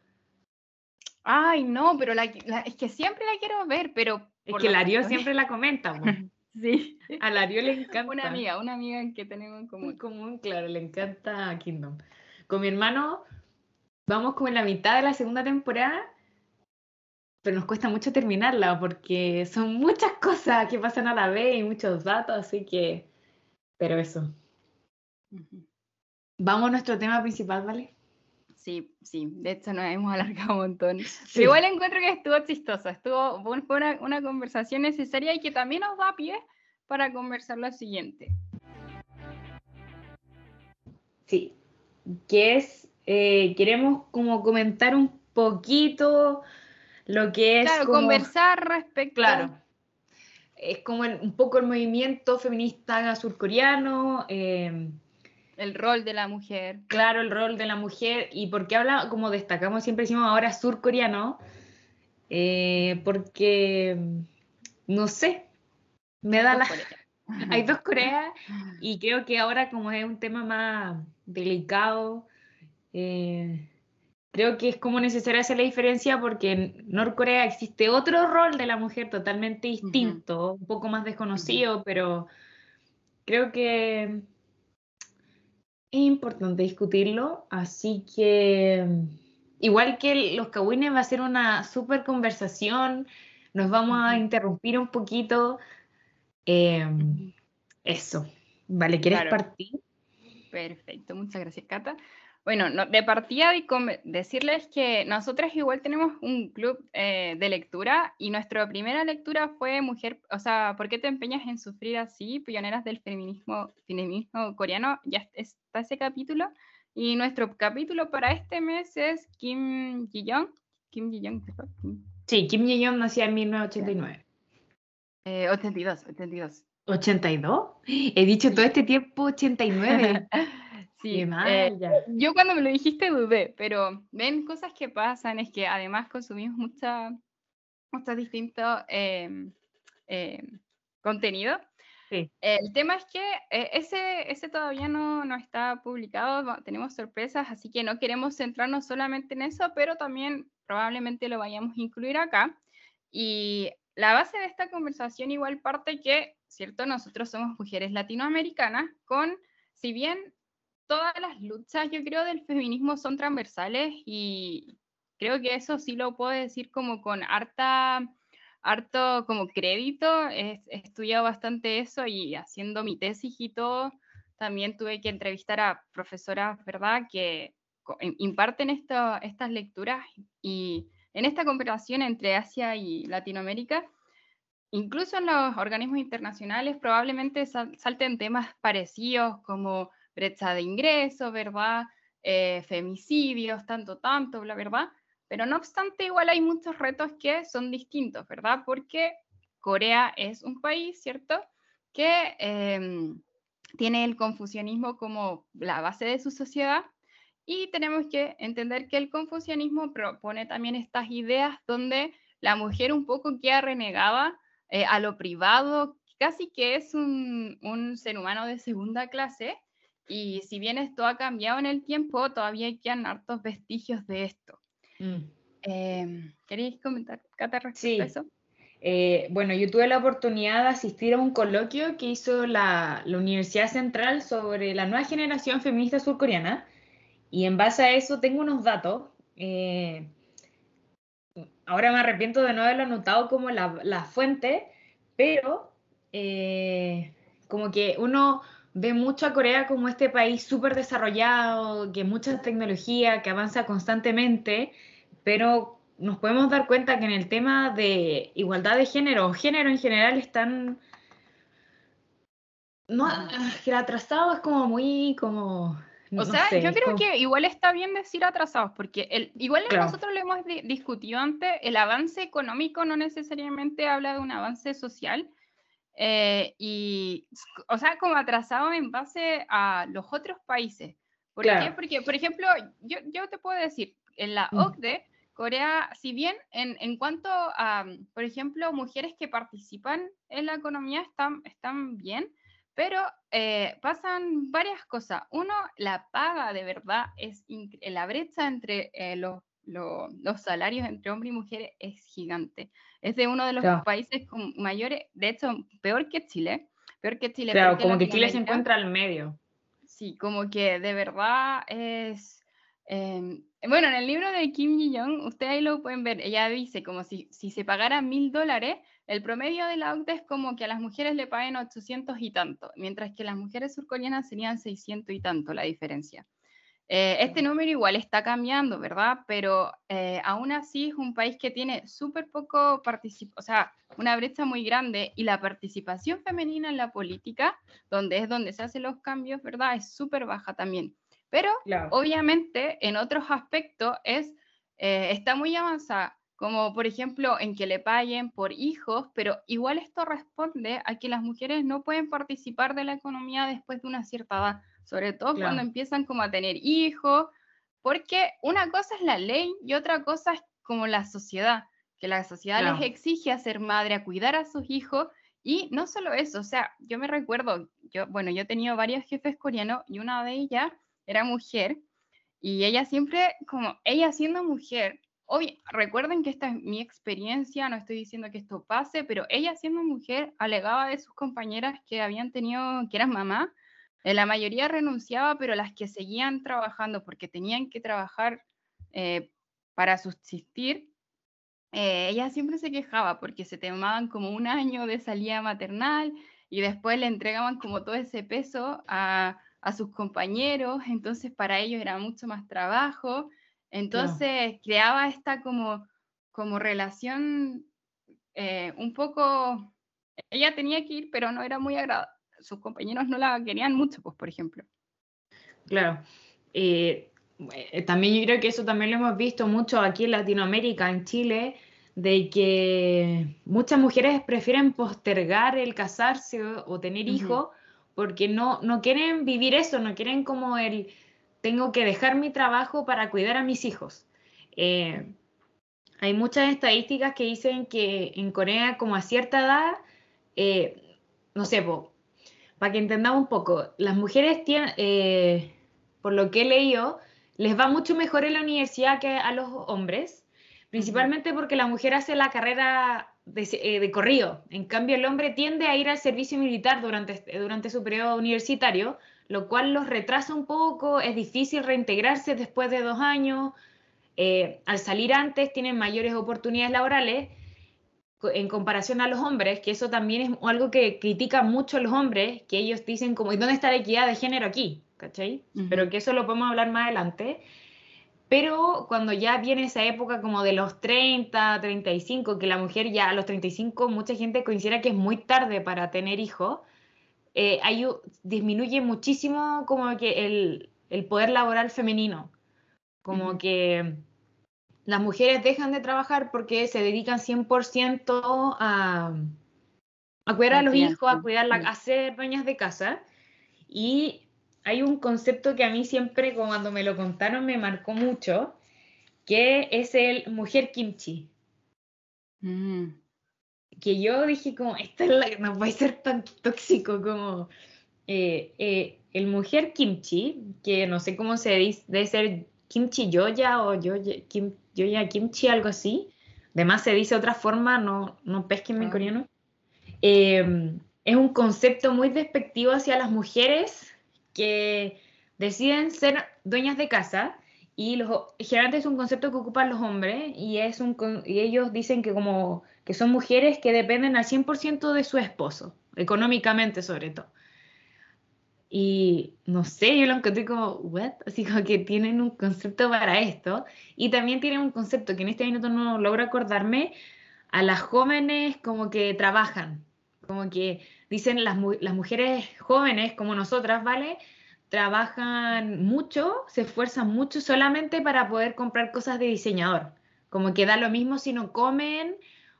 Ay, no, pero la, la- es que siempre la quiero ver, pero... Es que Lario razones- siempre la comenta. Sí, A Lario le encanta. una amiga, una amiga que tenemos en común. común, claro, le encanta Kingdom. Con mi hermano vamos como en la mitad de la segunda temporada, pero nos cuesta mucho terminarla porque son muchas cosas que pasan a la vez y muchos datos, así que... Pero eso. Vamos a nuestro tema principal, ¿vale? Sí, sí, de hecho nos hemos alargado un montón. Sí. Pero igual encuentro que estuvo chistoso, estuvo fue una, una conversación necesaria y que también nos da pie para conversar lo siguiente. Sí. Que es, eh, queremos como comentar un poquito lo que es claro, como- conversar respecto Claro. Es como el- un poco el movimiento feminista surcoreano, eh, el rol de la mujer. Claro, el rol de la mujer. ¿Y por qué habla, como destacamos, siempre decimos ahora surcoreano? Eh, porque, no sé, me da la... Hay dos Coreas y creo que ahora como es un tema más delicado, eh, creo que es como necesario hacer la diferencia porque en Norcorea existe otro rol de la mujer totalmente distinto, un poco más desconocido, pero creo que es importante discutirlo, así que igual que los kawines va a ser una súper conversación, nos vamos a interrumpir un poquito. Em, eso, vale, ¿quieres partir? Perfecto, muchas gracias, Cata. Bueno, de partida y decirles que nosotras igual tenemos un club eh, de lectura y nuestra primera lectura fue Mujer, o sea, ¿por qué te empeñas en sufrir así? Pioneras del feminismo, feminismo coreano, ya está ese capítulo. Y nuestro capítulo para este mes es Kim Ji-young. Kim Ji-young, Sí, Kim Ji-young nació en 1989. Eh, 82, 82. ¿82? He dicho todo este tiempo 89. Sí, eh, yo cuando me lo dijiste dudé, pero ven cosas que pasan, es que además consumimos mucha, mucho distinto em, em, contenido. El tema es que eh, ese, ese todavía no, no, está publicado, tenemos sorpresas, así que no queremos centrarnos solamente en eso, pero también probablemente lo vayamos a incluir acá. Y la base de esta conversación igual parte que, ¿cierto? Nosotros somos mujeres latinoamericanas con, si bien todas las luchas, yo creo, del feminismo son transversales y creo que eso sí lo puedo decir como con harta, harto como crédito. He, estudiado bastante eso y haciendo mi tesis y todo, también tuve que entrevistar a profesoras, ¿verdad?, que imparten estas lecturas y en esta comparación entre Asia y Latinoamérica, incluso en los organismos internacionales probablemente salten temas parecidos como brecha de ingresos, ¿verdad? Eh, femicidios, tanto, tanto, la verdad. Pero no obstante, igual hay muchos retos que son distintos, ¿verdad? Porque Corea es un país, ¿cierto? Que em, tiene el confucianismo como la base de su sociedad y tenemos que entender que el confucianismo propone también estas ideas donde la mujer un poco queda renegada eh, a lo privado, casi que es un, un, ser humano de segunda clase y si bien esto ha cambiado en el tiempo, todavía quedan hartos vestigios de esto. Mm. Em, ¿Queréis comentar, Cata, respecto a eso? Eh, bueno, yo tuve la oportunidad de asistir a un coloquio que hizo la, la, Universidad Central sobre la nueva generación feminista surcoreana y en base a eso tengo unos datos. Eh, ahora me arrepiento de no haberlo anotado como la, la fuente, pero eh, como que uno ve mucho a Corea como este país súper desarrollado, que mucha tecnología, que avanza constantemente, pero nos podemos dar cuenta que en el tema de igualdad de género o género en general están... No, que el atrasado es como muy como... o sea, yo creo que igual está bien decir atrasados, porque el, igual nosotros lo hemos discutido antes, el avance económico no necesariamente habla de un avance social, eh, y, o sea, como atrasado en base a los otros países. ¿Por qué? Porque, por ejemplo, yo, yo, te puedo decir, en la mm. OCDE, Corea, si bien en, en, cuanto a, por ejemplo, mujeres que participan en la economía están, están bien, pero eh, pasan varias cosas. Uno, la paga de verdad es la brecha entre eh, los los salarios entre hombre y mujer es gigante. Es de uno de los países con mayores, de hecho, peor que Chile. Peor que Chile. Claro, como que Chile se encuentra al medio. Sí, como que de verdad es... Em, bueno, en el libro de Kim Ji-young, ustedes ahí lo pueden ver, ella dice como si, si se pagara mil dólares, el promedio de la OCDE es como que a las mujeres le paguen 800 y tanto, mientras que las mujeres surcoreanas serían 600 y tanto la diferencia. Eh, este número igual está cambiando, ¿verdad? Pero eh, aún así es un país que tiene súper poco participación, o sea, una brecha muy grande y la participación femenina en la política, donde es donde se hacen los cambios, ¿verdad? Es súper baja también. Pero obviamente en otros aspectos es, eh, está muy avanzada, como por ejemplo en que le paguen por hijos, pero igual esto responde a que las mujeres no pueden participar de la economía después de una cierta edad sobre todo cuando empiezan como a tener hijos, porque una cosa es la ley y otra cosa es como la sociedad, que la sociedad les exige a ser madre, a cuidar a sus hijos, y no solo eso, o sea, yo me recuerdo, yo, bueno, yo he tenido varios jefes coreanos y una de ellas era mujer, y ella siempre, como ella siendo mujer, Hoy, recuerden que esta es mi experiencia, no estoy diciendo que esto pase, pero ella siendo mujer alegaba de sus compañeras que habían tenido, que eran mamá, la mayoría renunciaba, pero las que seguían trabajando porque tenían que trabajar eh, para subsistir, eh, ella siempre se quejaba porque se tomaban como un año de salida maternal y después le entregaban como todo ese peso a, a sus compañeros, entonces para ellos era mucho más trabajo entonces creaba esta como, como relación eh, un poco, ella tenía que ir, pero no era muy agradable. Sus compañeros no la querían mucho, pues, por ejemplo. Claro. Eh, también yo creo que eso también lo hemos visto mucho aquí en Latinoamérica, en Chile, de que muchas mujeres prefieren postergar el casarse o, tener hijos porque no, no quieren vivir eso, no quieren como el tengo que dejar mi trabajo para cuidar a mis hijos. Eh, hay muchas estadísticas que dicen que en Corea, como a cierta edad, eh, no sé, para que entendamos un poco, las mujeres tienen, eh, por lo que he leído, les va mucho mejor en la universidad que a los hombres, principalmente porque la mujer hace la carrera de, de, corrido. En cambio, el hombre tiende a ir al servicio militar durante, durante su periodo universitario, lo cual los retrasa un poco, es difícil reintegrarse después de dos años, eh, al salir antes tienen mayores oportunidades laborales en comparación a los hombres, que eso también es algo que critican mucho los hombres, que ellos dicen como, ¿y dónde está la equidad de género aquí? ¿Cachai? Pero que eso lo podemos hablar más adelante. Pero cuando ya viene esa época como de los 30, 35, que la mujer ya a los 35, mucha gente considera que es muy tarde para tener hijos, eh, disminuye muchísimo como que el, poder laboral femenino. Como que las mujeres dejan de trabajar porque se dedican 100% a, a cuidar a los hijos, a cuidar la, a ser dueñas de casa. Y hay un concepto que a mí siempre, cuando me lo contaron, me marcó mucho, que es el mujer kimchi. Mm que yo dije como, esta es la, no puede ser tan tóxico como eh, eh, el mujer kimchi, que no sé cómo se dice, debe ser kimchi yoya o yoya, kim, yoya kimchi, algo así. Además se dice otra forma, no, no pesquen mi ah. coreano. Em, es un concepto muy despectivo hacia las mujeres que deciden ser dueñas de casa y los, generalmente es un concepto que ocupan los hombres y, es un, y ellos dicen que como que son mujeres que dependen al 100% de su esposo, económicamente sobre todo. Y no sé, yo lo encontré como, ¿what? Así como que tienen un concepto para esto. Y también tienen un concepto que en este minuto no logro acordarme, a las jóvenes como que trabajan, como que dicen las, las mujeres jóvenes como nosotras, ¿vale? Trabajan mucho, se esfuerzan mucho solamente para poder comprar cosas de diseñador. Como que da lo mismo si no comen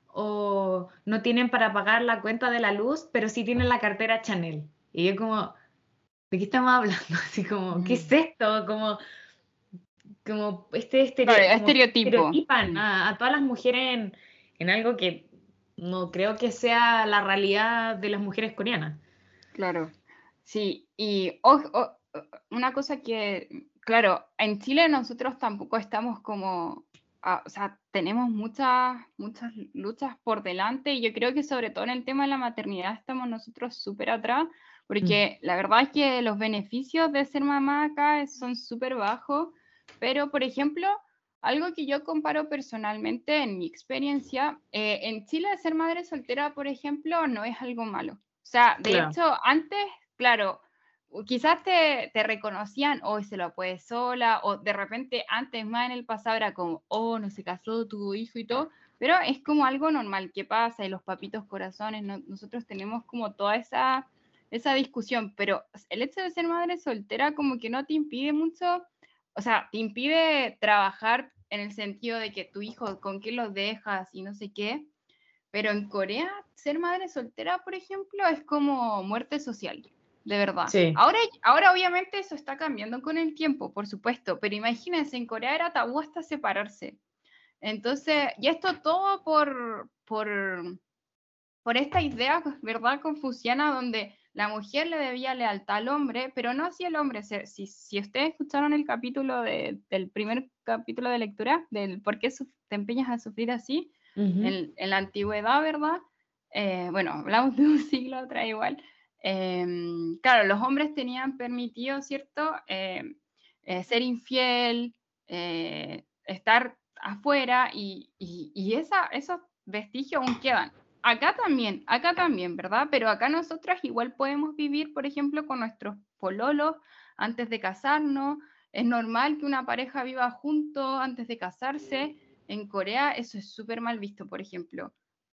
o no tienen para pagar la cuenta de la luz, pero sí tienen la cartera Chanel. Y yo como, ¿de qué estamos hablando? Así como, ¿qué es mm. esto? Como, como este estereotipo. Mm. a, todas las mujeres en, algo que no creo que sea la realidad de las mujeres coreanas. Claro, sí, y una cosa que, claro, en Chile nosotros tampoco estamos como Ah, o sea, tenemos muchas, muchas luchas por delante y yo creo que sobre todo en el tema de la maternidad estamos nosotros súper atrás, mm. porque la verdad es que los beneficios de ser mamá acá son súper bajos, pero por ejemplo, algo que yo comparo personalmente en mi experiencia, eh, en Chile ser madre soltera, por ejemplo, no es algo malo. O sea, de hecho, antes, claro, quizás te, te, reconocían, hoy se lo puede sola, o de repente antes más en el pasado era como, oh, no se casó, tuvo hijo y todo, pero es como algo normal que pasa y los papitos corazones, nosotros tenemos como toda esa, esa discusión, pero el hecho de ser madre soltera como que no te impide mucho, o sea, te impide trabajar en el sentido de que tu hijo, con qué lo dejas y no sé qué, pero en Corea ser madre soltera, por ejemplo, es como muerte social de verdad. Ahora, ahora obviamente eso está cambiando con el tiempo, por supuesto, pero imagínense, en Corea era tabú hasta separarse. Entonces, y esto todo por, por, por esta idea, ¿verdad?, confuciana, donde la mujer le debía lealtad al hombre, pero no así el hombre. Si, si ustedes escucharon el capítulo del primer capítulo de lectura, del por qué te empeñas a sufrir así, en, la antigüedad, ¿verdad? Eh, bueno, hablamos de un siglo atrás igual. Em, claro, los hombres tenían permitido, ¿cierto? Em, eh, ser infiel, eh, estar afuera y, y, esa, esos vestigios aún quedan. Acá también, acá también, ¿verdad? Pero acá nosotras igual podemos vivir, por ejemplo, con nuestros pololos antes de casarnos. Es normal que una pareja viva junto antes de casarse. En Corea eso es súper mal visto, por ejemplo.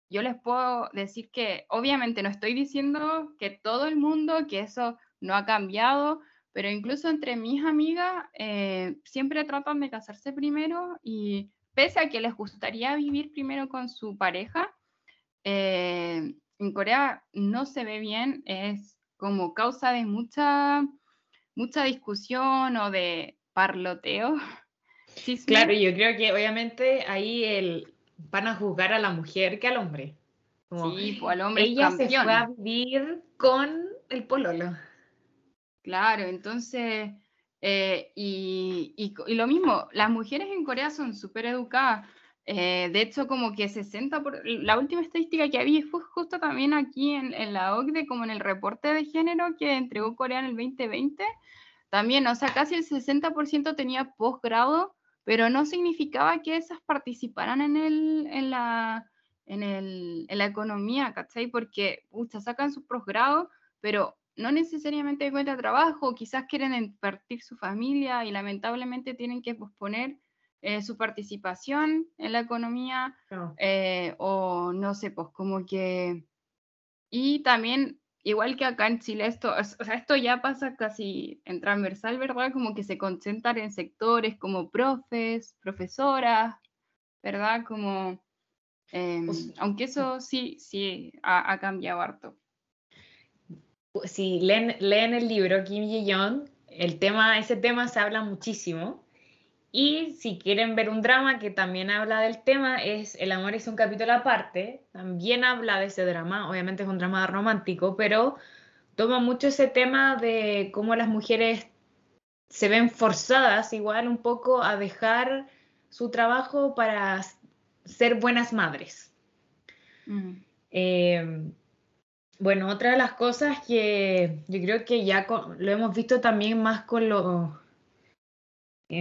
Yo les puedo decir que obviamente no estoy diciendo que todo el mundo, que eso no ha cambiado, pero incluso entre mis amigas eh, siempre tratan de casarse primero y pese a que les gustaría vivir primero con su pareja, eh, en Corea no se ve bien, es como causa de mucha, mucha discusión o de parloteo. claro, yo creo que obviamente ahí el, van a juzgar a la mujer que al hombre. sí, pues al hombre. Ella se fue a vivir con el pololo. Claro, entonces, eh, y, y, lo mismo, las mujeres en Corea son súper educadas. Eh, de hecho, como que 60%, por, la última estadística que había fue justo también aquí en, en, la OCDE, como en el reporte de género que entregó Corea en el 2020, también, o sea, casi el 60% tenía posgrado, pero no significaba que esas participaran en, el, en, la, en, el, en la economía, ¿cachai? Porque, ustedes sacan sus posgrados, pero no necesariamente encuentran trabajo, quizás quieren impartir su familia y lamentablemente tienen que posponer eh, su participación en la economía eh, o no sé, pues como que... Y también, igual que acá en Chile, esto, o sea, esto ya pasa casi en transversal, ¿verdad? Como que se concentran en sectores como profes, profesoras, ¿verdad? Como... Em, pues, aunque eso sí, sí ha, ha cambiado harto si leen, leen, el libro Kim Ji-young, el tema, ese tema se habla muchísimo. Y si quieren ver un drama que también habla del tema, es El amor es un capítulo aparte. También habla de ese drama. Obviamente es un drama romántico, pero toma mucho ese tema de cómo las mujeres se ven forzadas igual un poco a dejar su trabajo para ser buenas madres. Eh, bueno, otra de las cosas que yo creo que ya lo hemos visto también más con los,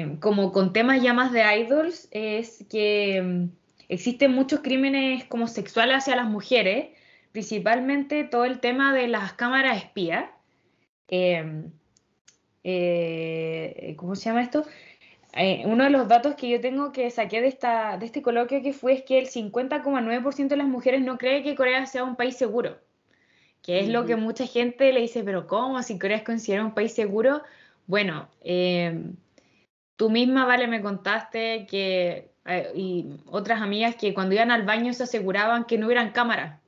em, como con temas ya más de idols, es que em, existen muchos crímenes como sexuales hacia las mujeres, principalmente todo el tema de las cámaras espías. Em, eh, ¿Cómo se llama esto? Eh, uno de los datos que yo tengo que saqué de, esta, de este coloquio que fue es que el 50,9% de las mujeres no cree que Corea sea un país seguro que es lo que mucha gente le dice, pero ¿cómo? Si Corea es considerado un país seguro. Bueno, tú misma, Vale, me contaste que, eh, y otras amigas que cuando iban al baño se aseguraban que no hubieran cámaras.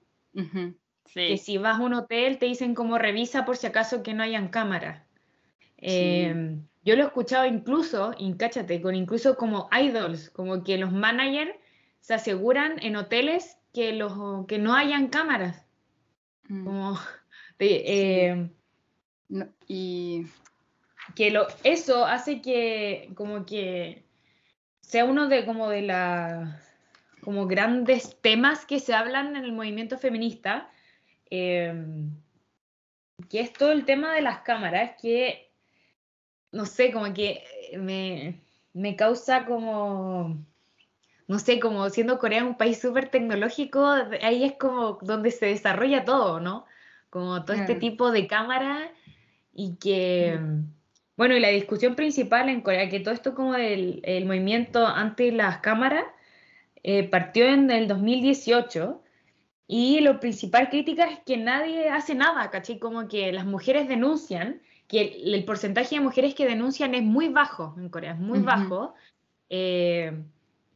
Que si vas a un hotel te dicen como revisa por si acaso que no hayan cámaras. Em, yo lo he escuchado incluso, y cáchate, con incluso como idols, como que los managers se aseguran en hoteles que, los, que no hayan cámaras. Mm. Como eh, y que lo, eso hace que como que sea uno de como de la como grandes temas que se hablan en el movimiento feminista, em, que es todo el tema de las cámaras, que no sé, como que me, me causa como no sé, como siendo Corea un país súper tecnológico, ahí es como donde se desarrolla todo, ¿no? Como todo este tipo de cámaras y que, bueno, y la discusión principal en Corea, que todo esto como el movimiento ante las cámaras eh, partió en el 2018 y lo principal crítica es que nadie hace nada, ¿cachai? Como que las mujeres denuncian, que el, porcentaje de mujeres que denuncian es muy bajo en Corea, es muy bajo. Eh,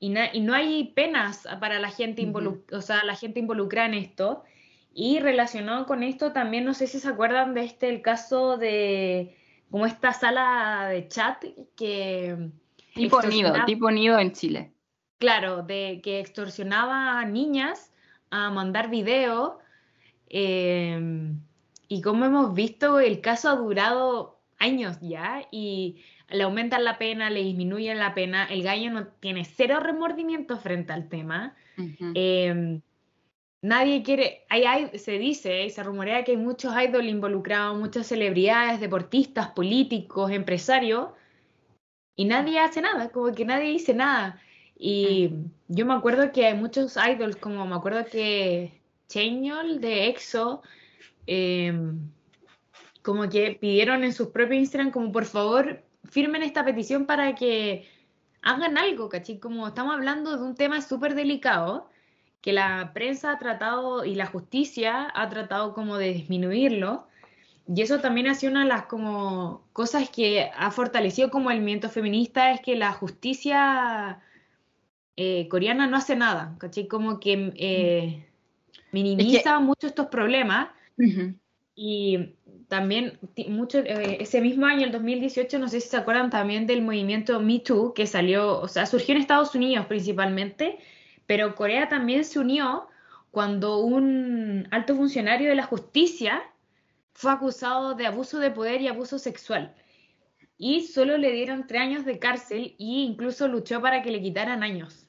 y, no hay penas para la gente, o sea, la gente involucrada en esto. Y relacionado con esto, también no sé si se acuerdan de este, el caso de como esta sala de chat que... Tipo nido, tipo nido en Chile. Claro, de que extorsionaba a niñas a mandar video. Em, y como hemos visto, el caso ha durado años ya y le aumentan la pena, le disminuyen la pena. El gallo no tiene cero remordimiento frente al tema. Em, nadie quiere, hay, se dice y se rumorea que hay muchos idols involucrados, muchas celebridades, deportistas, políticos, empresarios, y nadie hace nada, como que nadie dice nada. Y yo me acuerdo que hay muchos idols, como me acuerdo que Cheñol de EXO, em, como que pidieron en sus propios Instagram, como por favor firmen esta petición para que hagan algo, ¿cachai? Como estamos hablando de un tema súper delicado, que la prensa ha tratado y la justicia ha tratado como de disminuirlo. Y eso también ha sido una de las como cosas que ha fortalecido como el movimiento feminista, es que la justicia eh, coreana no hace nada, ¿cachai? Como que eh, minimiza mucho estos problemas. Y también mucho, eh, ese mismo año, el 2018, no sé si se acuerdan también del movimiento Me Too, que salió, o sea, surgió en Estados Unidos principalmente, pero Corea también se unió cuando un alto funcionario de la justicia fue acusado de abuso de poder y abuso sexual. Y solo le dieron tres años de cárcel e incluso luchó para que le quitaran años.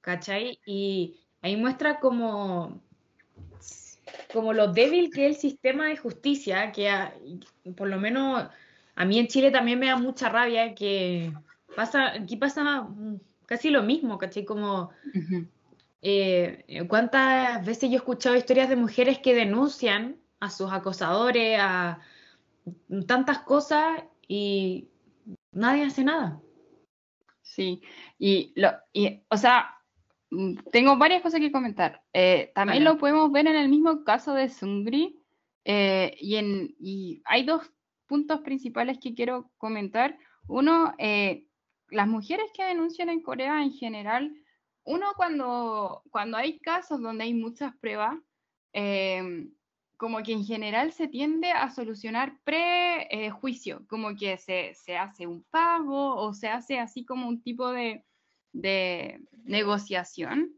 ¿Cachai? Y ahí muestra como, como lo débil que es el sistema de justicia, que por lo menos a mí en Chile también me da mucha rabia que pasa, aquí pasa casi lo mismo, ¿cachai? Como eh, cuántas veces yo he escuchado historias de mujeres que denuncian a sus acosadores, a tantas cosas y nadie hace nada. Sí, y, lo, y o sea, tengo varias cosas que comentar. Eh, también lo podemos ver en el mismo caso de Sungri, eh, y, en, y hay dos puntos principales que quiero comentar. Uno, eh, las mujeres que denuncian en Corea en general, uno cuando, cuando hay casos donde hay muchas pruebas, como que en general se tiende a solucionar pre-juicio, como que se, hace un pago o se hace así como un tipo de, negociación.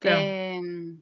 Em,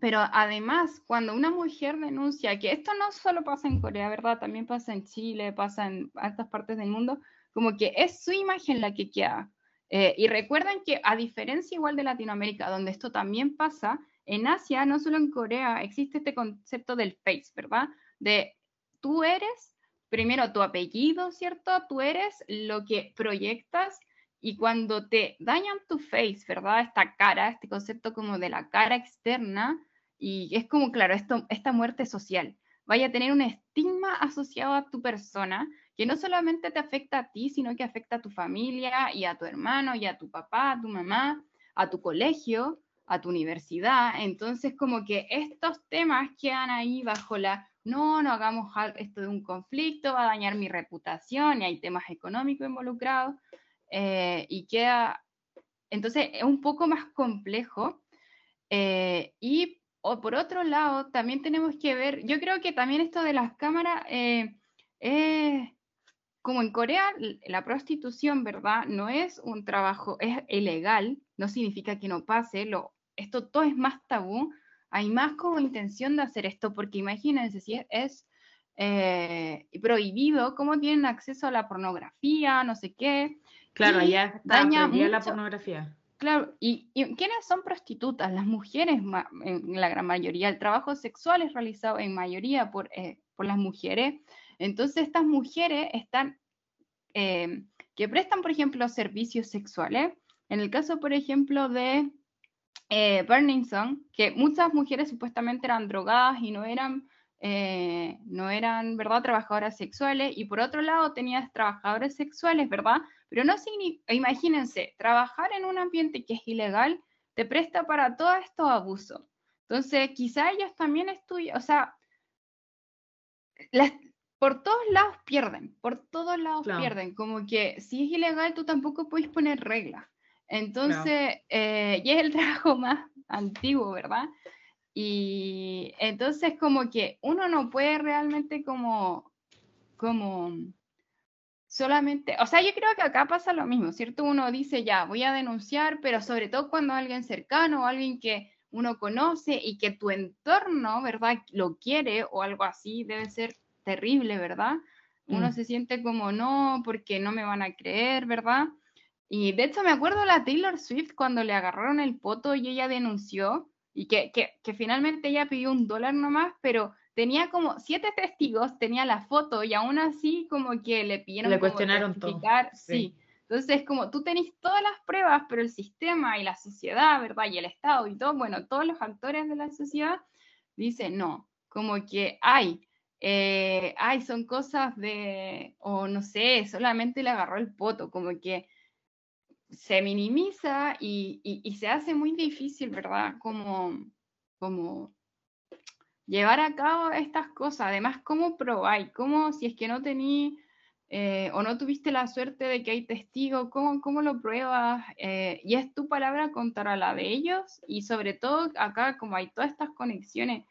pero además, cuando una mujer denuncia, que esto no solo pasa en Corea, ¿verdad? También pasa en Chile, pasa en otras partes del mundo, como que es su imagen la que queda. Eh, y recuerden que a diferencia igual de Latinoamérica, donde esto también pasa, en Asia, no solo en Corea, existe este concepto del face, ¿verdad? De tú eres, primero tu apellido, ¿cierto? Tú eres lo que proyectas y cuando te dañan tu face, ¿verdad? Esta cara, este concepto como de la cara externa, y es como, claro, esto, esta muerte social, vaya a tener un estigma asociado a tu persona que no solamente te afecta a ti, sino que afecta a tu familia y a tu hermano y a tu papá, a tu mamá, a tu colegio, a tu universidad. Entonces, como que estos temas quedan ahí bajo la, no, no hagamos esto de un conflicto, va a dañar mi reputación y hay temas económicos involucrados. Eh, y queda, entonces, es un poco más complejo. Eh, y o por otro lado, también tenemos que ver, yo creo que también esto de las cámaras, eh, como en Corea, la prostitución, ¿verdad? No es un trabajo, es ilegal, no significa que no pase, lo, esto todo es más tabú, hay más como intención de hacer esto, porque imagínense si es, eh, prohibido, cómo tienen acceso a la pornografía, no sé qué. Claro, ya daña la pornografía. Claro, y, quiénes son prostitutas? Las mujeres, en la gran mayoría. El trabajo sexual es realizado en mayoría por, eh, por las mujeres. Entonces, estas mujeres están, eh, que prestan, por ejemplo, servicios sexuales. En el caso, por ejemplo, de eh, Burning Song, que muchas mujeres supuestamente eran drogadas y no eran, eh, no eran, ¿verdad?, trabajadoras sexuales, y por otro lado tenías trabajadores sexuales, ¿verdad? Pero no significa, imagínense, trabajar en un ambiente que es ilegal te presta para todos estos abusos. Entonces, quizá ellos también estudian, o sea, por todos lados pierden, por todos lados pierden, como que si es ilegal tú tampoco puedes poner reglas. Entonces, eh, y es el trabajo más antiguo, ¿verdad? Y entonces como que uno no puede realmente como, como solamente, o sea, yo creo que acá pasa lo mismo, ¿cierto? Uno dice, ya, voy a denunciar, pero sobre todo cuando alguien cercano o alguien que uno conoce y que tu entorno, ¿verdad? Lo quiere o algo así, debe ser terrible, ¿verdad? Uno mm. se siente como, no, porque no me van a creer, ¿verdad? Y de hecho me acuerdo la Taylor Swift cuando le agarraron el poto y ella denunció y que, que, que finalmente ella pidió un dólar nomás, pero tenía como siete testigos, tenía la foto y aún así como que le pidieron... Le cuestionaron todo. Sí. Entonces, como tú tenés todas las pruebas, pero el sistema y la sociedad, ¿verdad? Y el Estado y todo, bueno, todos los actores de la sociedad dicen, no, como que hay, eh, ay, son cosas de, o no sé, solamente le agarró el poto, como que se minimiza y, se hace muy difícil, ¿verdad? Como, como llevar a cabo estas cosas. Además, ¿cómo probáis? ¿Cómo, si es que no tení eh, o no tuviste la suerte de que hay testigos, ¿cómo, cómo lo pruebas? Eh, y es tu palabra contra la de ellos y sobre todo acá como hay todas estas conexiones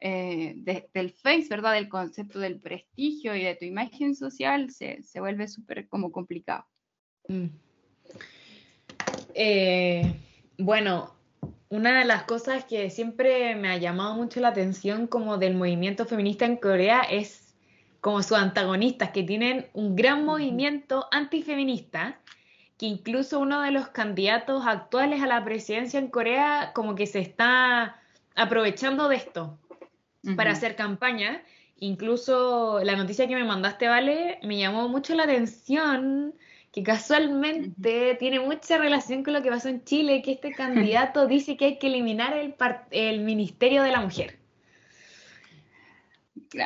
eh, del face, ¿verdad? Del concepto del prestigio y de tu imagen social, se, se vuelve súper como complicado. Mm. bueno, una de las cosas que siempre me ha llamado mucho la atención como del movimiento feminista en Corea es como sus antagonistas, que tienen un gran movimiento antifeminista, que incluso uno de los candidatos actuales a la presidencia en Corea como que se está aprovechando de esto para hacer campaña. Incluso la noticia que me mandaste, Vale, me llamó mucho la atención que casualmente tiene mucha relación con lo que pasó en Chile, que este candidato dice que hay que eliminar el, el Ministerio de la Mujer.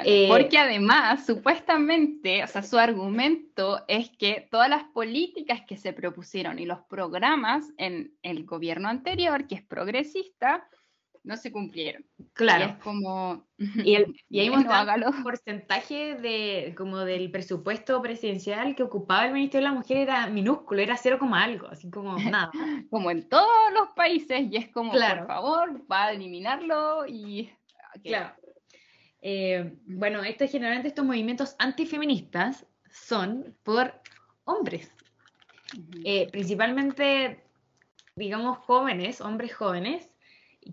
Eh, porque además, supuestamente, o sea, su argumento es que todas las políticas que se propusieron y los programas en el gobierno anterior, que es progresista, no se cumplieron. Claro. Y es como... Y, el, y ahí un porcentaje de, como del presupuesto presidencial que ocupaba el Ministerio de la Mujer era minúsculo, era cero como algo, así como nada. como en todos los países, y es como, por favor, va a eliminarlo y... Claro. Eh, bueno, esto, generalmente estos movimientos antifeministas son por hombres, eh, principalmente, digamos, jóvenes, hombres jóvenes,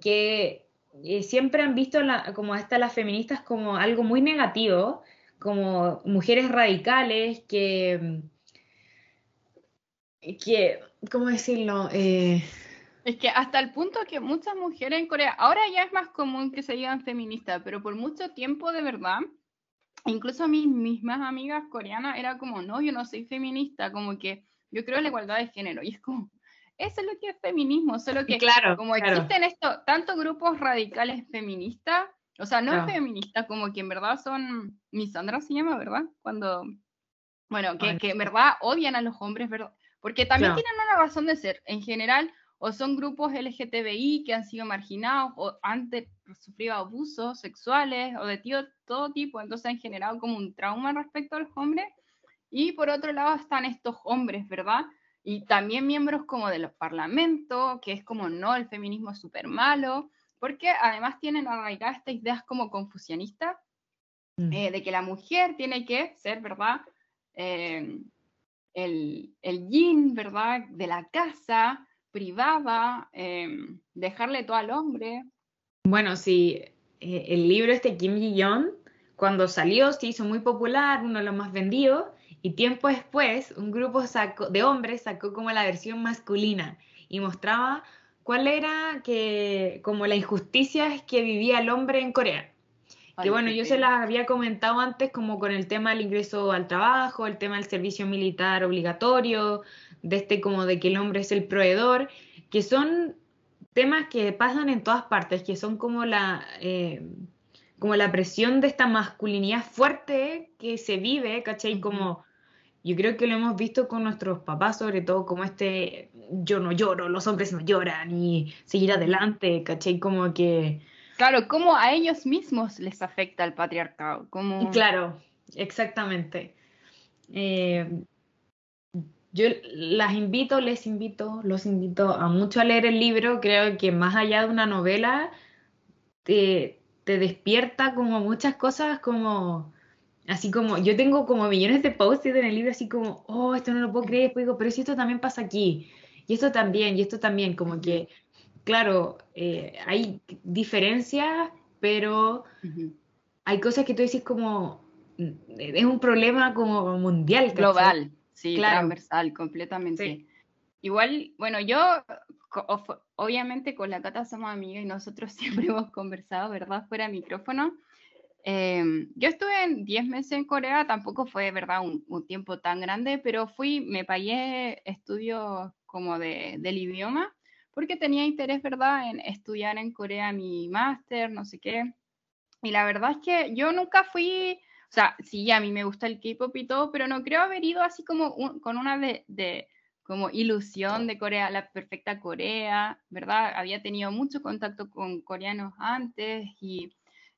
que eh, siempre han visto como a las feministas como algo muy negativo, como mujeres radicales que, que ¿cómo decirlo? Eh, es que hasta el punto que muchas mujeres en Corea, ahora ya es más común que se digan feministas, pero por mucho tiempo de verdad, incluso mis mismas amigas coreanas era como, no, yo no soy feminista, como que yo creo en la igualdad de género. Y es como, eso es lo que es feminismo, solo que claro, como existen estos tantos grupos radicales feministas, o sea, no feministas, como que en verdad son, Misandra se llama, ¿verdad? Cuando, bueno, que, que en verdad odian a los hombres, ¿verdad? Porque también tienen una razón de ser, en general, o son grupos LGTBI que han sido marginados o han sufrido abusos sexuales o de tío, todo tipo, entonces han generado como un trauma respecto a los hombres. Y por otro lado están estos hombres, ¿verdad? Y también miembros como de los parlamentos, que es como no, el feminismo es súper malo, porque además tienen arraigadas estas ideas como confucianistas, mm. eh, de que la mujer tiene que ser, ¿verdad? Eh, el, el yin, ¿verdad? De la casa, privada, eh, dejarle todo al hombre. Bueno, sí, el libro este Kim Ji-yeon, cuando salió, se hizo muy popular, uno de los más vendidos, y tiempo después, un grupo de hombres sacó como la versión masculina y mostraba cuál era que, como la injusticia que vivía el hombre en Corea. que bueno, yo se las había comentado antes como con el tema del ingreso al trabajo, el tema del servicio militar obligatorio, de este como de que el hombre es el proveedor, que son temas que pasan en todas partes, que son como la... Eh, como la presión de esta masculinidad fuerte que se vive, ¿cachai? Como yo creo que lo hemos visto con nuestros papás, sobre todo como este yo no lloro, los hombres no lloran y seguir adelante, ¿cachai? Como que... Claro, como a ellos mismos les afecta el patriarcado. Como... Claro, exactamente. Eh, yo las invito, les invito, los invito a mucho a leer el libro. Creo que más allá de una novela, te, te despierta como muchas cosas como Así como, yo tengo como millones de posts en el libro, así como, oh, esto no lo puedo creer, después digo, pero si esto también pasa aquí, y esto también, y esto también, como que, claro, eh, hay diferencias, pero hay cosas que tú dices como, mm, es un problema como mundial. Global, sí, transversal, completamente. Igual, bueno, yo, obviamente con la Cata somos amigas y nosotros siempre hemos conversado, ¿verdad? Fuera micrófono. Em, yo estuve en 10 meses en Corea, tampoco fue, ¿verdad?, un, tiempo tan grande, pero fui, me pagué estudios como de, del idioma, porque tenía interés, ¿verdad?, en estudiar en Corea mi máster, no sé qué. Y la verdad es que yo nunca fui, o sea, sí, a mí me gusta el K-pop y todo, pero no creo haber ido así como con una de, de, como ilusión de Corea, la perfecta Corea, ¿verdad? Había tenido mucho contacto con coreanos antes y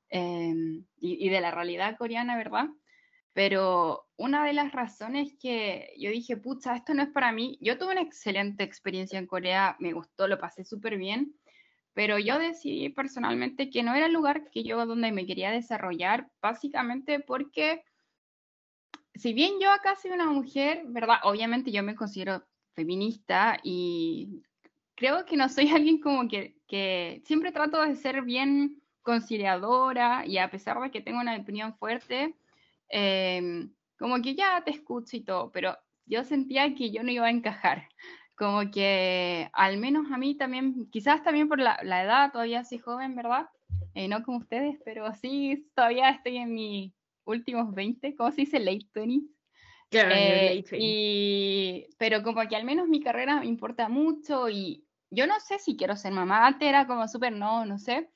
Em, y, de la realidad coreana, ¿verdad? Pero una de las razones que yo dije, pucha, esto no es para mí, yo tuve una excelente experiencia en Corea, me gustó, lo pasé súper bien, pero yo decidí personalmente que no era el lugar que yo donde me quería desarrollar, básicamente porque si bien yo acá soy una mujer, ¿verdad? Obviamente yo me considero feminista y creo que no soy alguien como que, que siempre trato de ser bien conciliadora y a pesar de que tengo una opinión fuerte, em, como que ya te escucho y todo, pero yo sentía que yo no iba a encajar, como que al menos a mí también, quizás también por la, edad, todavía soy joven, ¿verdad? Eh, no como ustedes, pero sí, todavía estoy en mis últimos 20, ¿cómo se dice? Late 20. Claro, eh, y, pero como que al menos mi carrera me importa mucho y yo no sé si quiero ser mamá, antes era como súper no, no sé,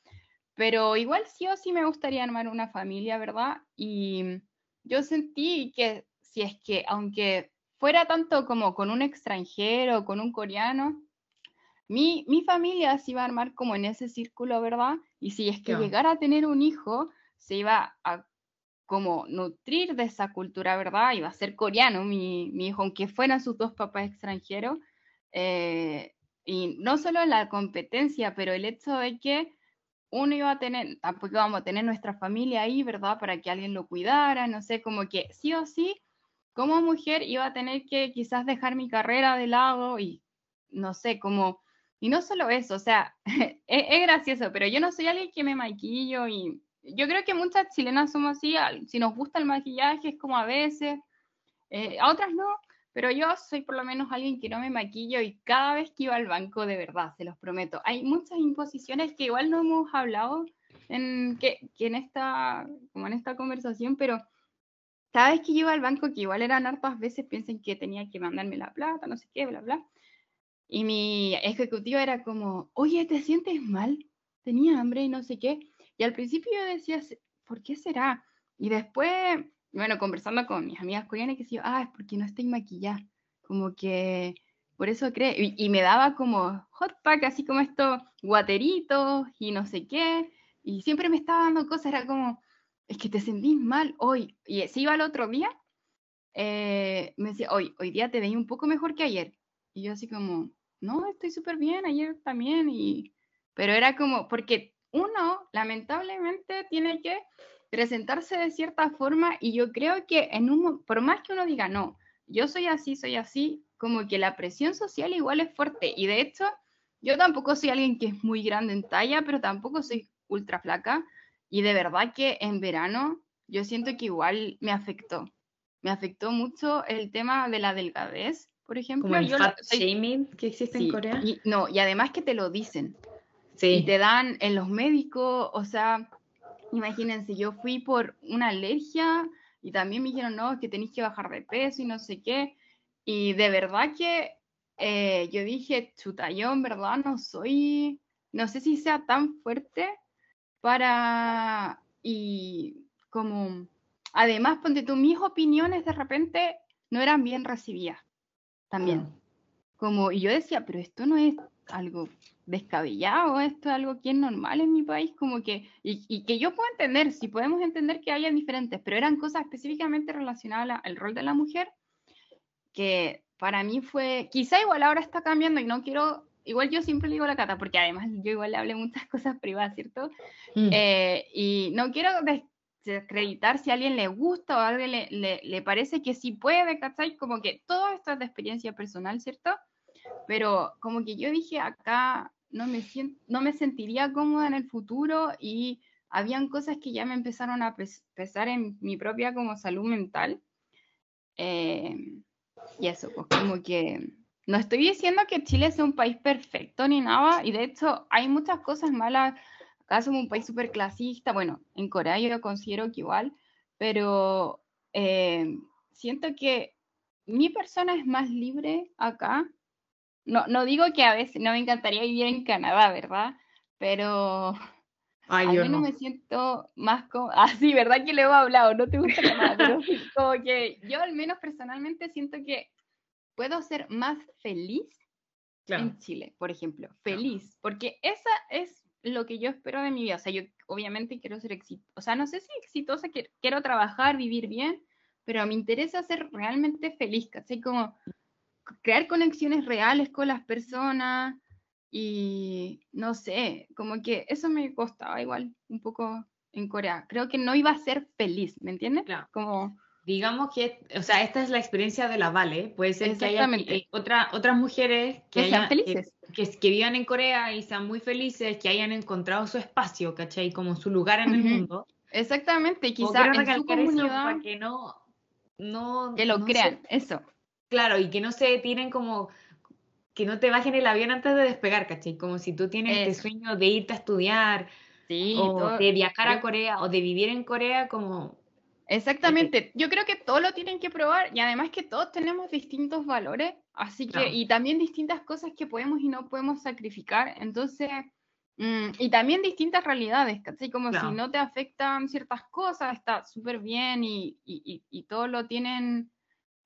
pero igual sí o sí me gustaría armar una familia, ¿verdad? Y yo sentí que si es que, aunque fuera tanto como con un extranjero, con un coreano, mi, mi familia se iba a armar como en ese círculo, ¿verdad? Y si es que llegara a tener un hijo, se iba a como nutrir de esa cultura, ¿verdad? Iba a ser coreano mi, mi hijo, aunque fueran sus dos papás extranjeros. Eh, y no solo la competencia, pero el hecho de que uno iba a tener, tampoco íbamos a tener nuestra familia ahí, ¿verdad? Para que alguien lo cuidara, no sé, como que sí o sí, como mujer iba a tener que quizás dejar mi carrera de lado y no sé, como, y no solo eso, o sea, es, gracioso, pero yo no soy alguien que me maquillo y yo creo que muchas chilenas somos así, si nos gusta el maquillaje es como a veces, eh, a otras no, pero yo soy por lo menos alguien que no me maquillo y cada vez que iba al banco, de verdad, se los prometo. Hay muchas imposiciones que igual no hemos hablado en, que, en, esta, como en esta conversación, pero cada vez que iba al banco, que igual eran hartas veces, piensen que tenía que mandarme la plata, no sé qué, bla, bla. Y mi ejecutivo era como, oye, ¿te sientes mal? Tenía hambre y no sé qué. Y al principio yo decía, ¿por qué será? Y después bueno, conversando con mis amigas coreanas, que decía, ah, es porque no estoy maquillada. Como que por eso cree. Y, me daba como hot pack, así como estos guateritos y no sé qué. Y siempre me estaba dando cosas, era como, es que te sentís mal hoy. Y si iba el otro día, eh, me decía, hoy, hoy día te veí un poco mejor que ayer. Y yo así como, no, estoy súper bien, ayer también. Y... Pero era como, porque uno, lamentablemente, tiene que presentarse de cierta forma y yo creo que en un, por más que uno diga, no, yo soy así, soy así, como que la presión social igual es fuerte y de hecho yo tampoco soy alguien que es muy grande en talla, pero tampoco soy ultra flaca y de verdad que en verano yo siento que igual me afectó. Me afectó mucho el tema de la delgadez, por ejemplo. Como el fat shaming que existe en Corea. Y, no, y además que te lo dicen. Sí. Y te dan en los médicos, o sea, Imagínense, yo fui por una alergia y también me dijeron, no, es que tenéis que bajar de peso y no sé qué. Y de verdad que eh, yo dije, chuta, yo en verdad no soy, no sé si sea tan fuerte para, y como, además, ponte tú, mis opiniones de repente no eran bien recibidas también. Como, y yo decía, pero esto no es algo descabellado, esto es algo que es normal en mi país, como que, y, que yo puedo entender, si podemos entender que hayan diferentes, pero eran cosas específicamente relacionadas al rol de la mujer, que para mí fue, quizá igual ahora está cambiando y no quiero igual yo siempre le digo a la Cata, porque además yo igual le hablé muchas cosas privadas, ¿cierto? Mm. Eh, y no quiero desacreditar si a alguien le gusta o a alguien le, le, parece que sí puede, ¿cachai? Como que todo esto es de experiencia personal, ¿cierto? Pero como que yo dije acá no me, siento, no me sentiría cómoda en el futuro y habían cosas que ya me empezaron a pesar en mi propia como salud mental. Eh, y eso, pues como que no estoy diciendo que Chile sea un país perfecto ni nada, y de hecho hay muchas cosas malas. Acá somos un país súper clasista, bueno, en Corea yo lo considero que igual, pero eh, siento que mi persona es más libre acá. No, no digo que a veces no me encantaría vivir en Canadá, ¿verdad? Pero Ay, al menos me siento más como, ah, sí, ¿verdad que le he hablado? No te gusta nada, pero como que yo al menos personalmente siento que puedo ser más feliz en Chile, por ejemplo, feliz, porque esa es lo que yo espero de mi vida, o sea, yo obviamente quiero ser exitosa, o sea, no sé si exitosa, quiero trabajar, vivir bien, pero me interesa ser realmente feliz, así como crear conexiones reales con las personas, y no sé, como que eso me costaba igual un poco en Corea. Creo que no iba a ser feliz, ¿me entiendes? Como... Digamos que, o sea, esta es la experiencia de la Vale. Puede ser que haya eh, otra, otras mujeres que, sean felices. Que, que, vivan en Corea y sean muy felices, que hayan encontrado su espacio, ¿cachai? Como su lugar en el mundo. Exactamente, quizás en su comunidad... para que no... no que lo crean, eso. Claro, y que no se tienen como que no te bajen el avión antes de despegar, ¿cachai? Como si tú tienes este sueño de irte a estudiar, o de viajar a Corea, o de vivir en Corea, como... Exactamente, yo creo que todos lo tienen que probar y además que todos tenemos distintos valores, así que, y también distintas cosas que podemos y no podemos sacrificar, entonces, mm, y también distintas realidades, ¿cachai? Como si no te afectan ciertas cosas, está súper bien y, y, y, todos lo tienen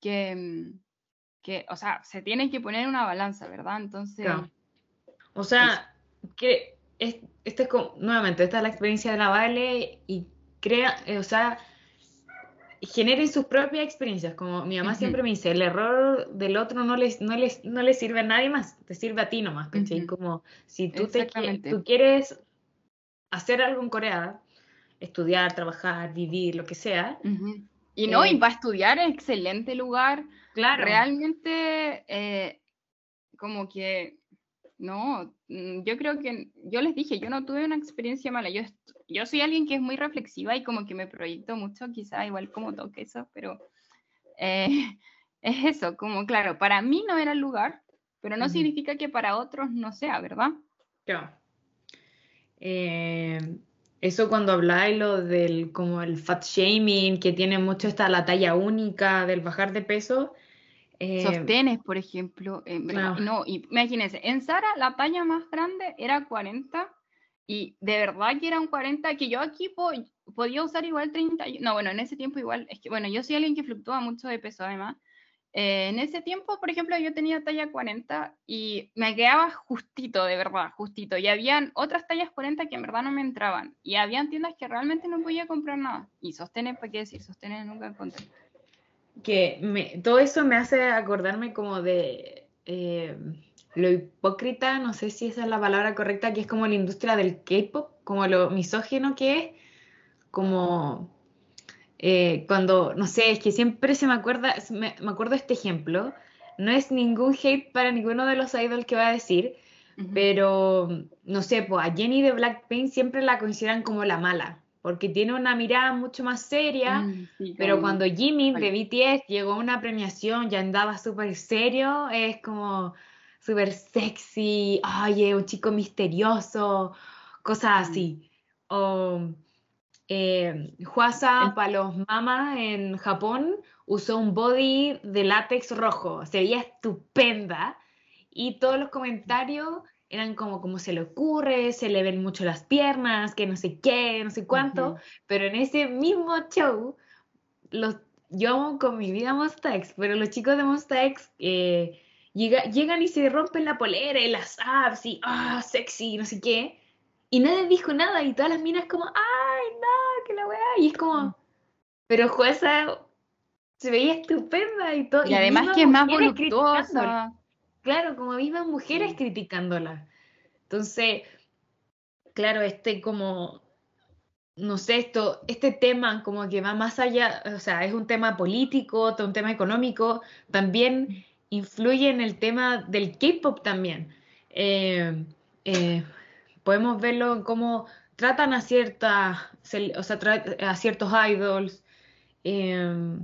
que, mm, que, o sea, se tiene que poner una balanza, ¿verdad? Entonces... O sea, que es, este es como, nuevamente, esta es la experiencia de la Vale y crea, eh, o sea, generen sus propias experiencias, como mi mamá siempre me dice, el error del otro no les, no les, no les sirve a nadie más, te sirve a ti nomás, ¿cachai? Como si tú, te, tú quieres hacer algo en Corea, estudiar, trabajar, vivir, lo que sea. Y no, y para eh, estudiar es excelente lugar, Claro. Realmente, eh, como que, no, mm, yo creo que, yo les dije, yo no tuve una experiencia mala, yo, yo soy alguien que es muy reflexiva y como que me proyecto mucho, quizá igual como toque eso, pero eh, es eso, como claro, para mí no era el lugar, pero no significa que para otros no sea, ¿verdad? Claro. Eh, eso cuando habláis lo del como el fat shaming, que tiene mucho esta la talla única del bajar de peso, eh, Sostenes, por ejemplo. Eh, no, imagínense, en Sara la talla más grande era 40 y de verdad que eran 40, que yo aquí podía usar igual 30. No, bueno, en ese tiempo igual, es que bueno, yo soy alguien que fluctúa mucho de peso además. Eh, en ese tiempo, por ejemplo, yo tenía talla 40 y me quedaba justito, de verdad, justito. Y habían otras tallas 40 que en verdad no me entraban. Y habían tiendas que realmente no podía comprar nada. Y sostenes, ¿para qué decir? Sostenes nunca encontré que me, todo eso me hace acordarme como de eh, lo hipócrita, no sé si esa es la palabra correcta, que es como la industria del K-pop, como lo misógino que es, como eh, cuando, no sé, es que siempre se me acuerda, me, acuerdo este ejemplo, no es ningún hate para ninguno de los idols que va a decir, pero no sé, pues a Jenny de Blackpink siempre la consideran como la mala, porque tiene una mirada mucho más seria, mm, pero cuando Jimmy de BTS llegó a una premiación y andaba súper serio, es como súper sexy, ay, un chico misterioso, cosas mm. así. O eh, Huasa para los mamas en Japón usó un body de látex rojo, se veía estupenda y todos los comentarios eran como, como se le ocurre, se le ven mucho las piernas, que no sé qué, no sé cuánto, pero en ese mismo show, los, yo amo con mi vida Monsta X, pero los chicos de Monsta X eh, llegan y se rompen la polera y las abs y, ah, sexy, no sé qué, y nadie dijo nada y todas las minas como, ay, no, que la weá, y es como, pero jueza se veía estupenda y todo. Y, además que es más voluptuosa. Claro, como mismas mujeres criticándola. Entonces, claro, este como, no sé, esto, este tema como que va más allá, o sea, es un tema político, un tema económico, también influye en el tema del K-pop también. Eh, eh, podemos verlo en cómo tratan a ciertas, o sea, a ciertos idols. Eh,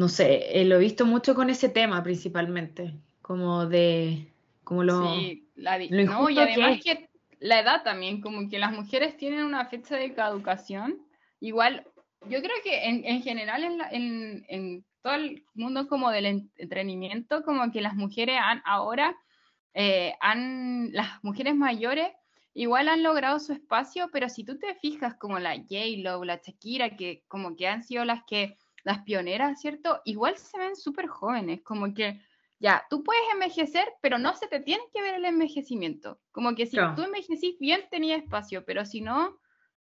no sé, lo he visto mucho con ese tema principalmente, como de, como lo, sí, la, no, y además que, la edad también, como que las mujeres tienen una fecha de caducación, igual, yo creo que en, en general en, en, en, todo el mundo como del entretenimiento, como que las mujeres han ahora, eh, han, las mujeres mayores igual han logrado su espacio, pero si tú te fijas como la J-Lo, la Shakira, que como que han sido las que, las pioneras, ¿cierto? Igual se ven súper jóvenes, como que ya, tú puedes envejecer, pero no se te tiene que ver el envejecimiento. Como que si tú envejecís bien, tenía espacio, pero si no,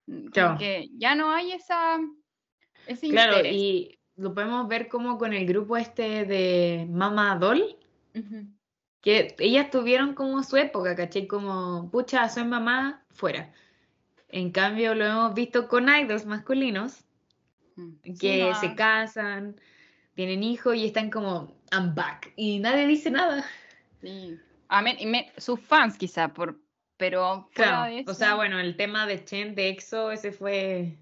mm, como que ya no hay esa... Ese claro, y lo podemos ver como con el grupo este de Mama Doll, que ellas tuvieron como su época, ¿caché? Como, pucha, soy mamá, fuera. En cambio, lo hemos visto con idols masculinos, mm. que se casan, tienen hijos y están como, I'm back. Y nadie dice nada. Sí. sus fans quizá, por, pero... Claro, o sea, bueno, el tema de Chen, de EXO, ese fue...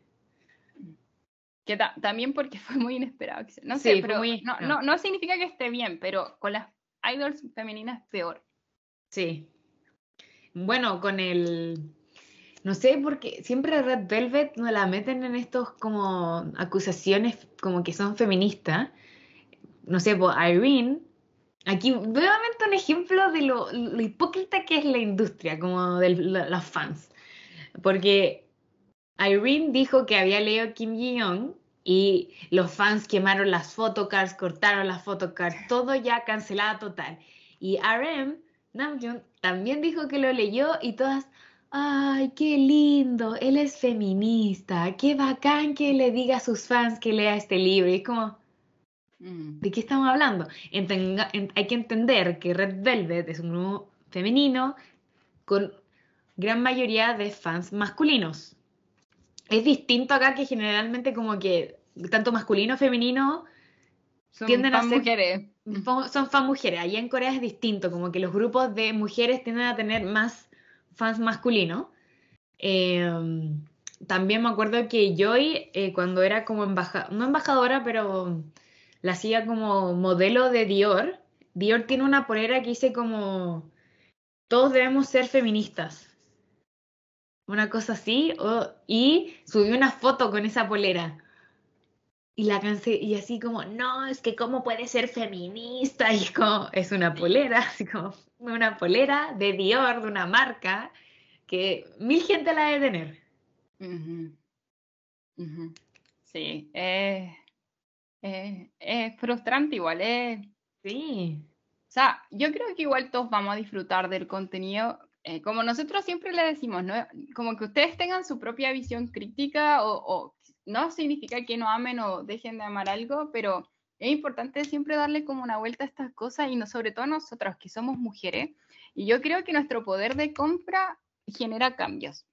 Que también porque fue muy inesperado. No sé, pero no, no, no significa que esté bien, pero con las idols femeninas peor. Sí. Bueno, con el... No sé, porque siempre Red Velvet nos la meten en estos como acusaciones como que son feministas no sé, pues Irene, aquí nuevamente un ejemplo de lo, hipócrita que es la industria, como de los fans. Porque Irene dijo que había leído Kim Ji-young y los fans quemaron las photocards, cortaron las photocards, todo ya cancelado total. Y RM, Namjoon, también dijo que lo leyó y todas, ay, qué lindo, él es feminista, qué bacán que le diga a sus fans que lea este libro. Y es como, Mm. ¿De qué estamos hablando? hay que entender que Red Velvet es un grupo femenino con gran mayoría de fans masculinos. Es distinto acá que generalmente como que tanto masculino femenino tienden a ser mujeres. son fan mujeres. Allá en Corea es distinto, como que los grupos de mujeres tienden a tener más fans masculinos. Em, también me acuerdo que Joy, eh, cuando era como embajadora, no embajadora, pero la hacía como modelo de Dior. Dior tiene una polera que dice como todos debemos ser feministas. Una cosa así, y subí una foto con esa polera. Y la cansé, y así como, no, es que cómo puede ser feminista, y es como, es una polera, así como una polera de Dior, de una marca, que mil gente la debe tener. Sí, eh, es frustrante igual, eh. Sí. O sea, yo creo que igual todos vamos a disfrutar del contenido. Eh, como nosotros siempre le decimos, ¿no? Como que ustedes tengan su propia visión crítica o, no significa que no amen o dejen de amar algo, pero es importante siempre darle como una vuelta a estas cosas y no, sobre todo nosotros que somos mujeres. Y yo creo que nuestro poder de compra genera cambios.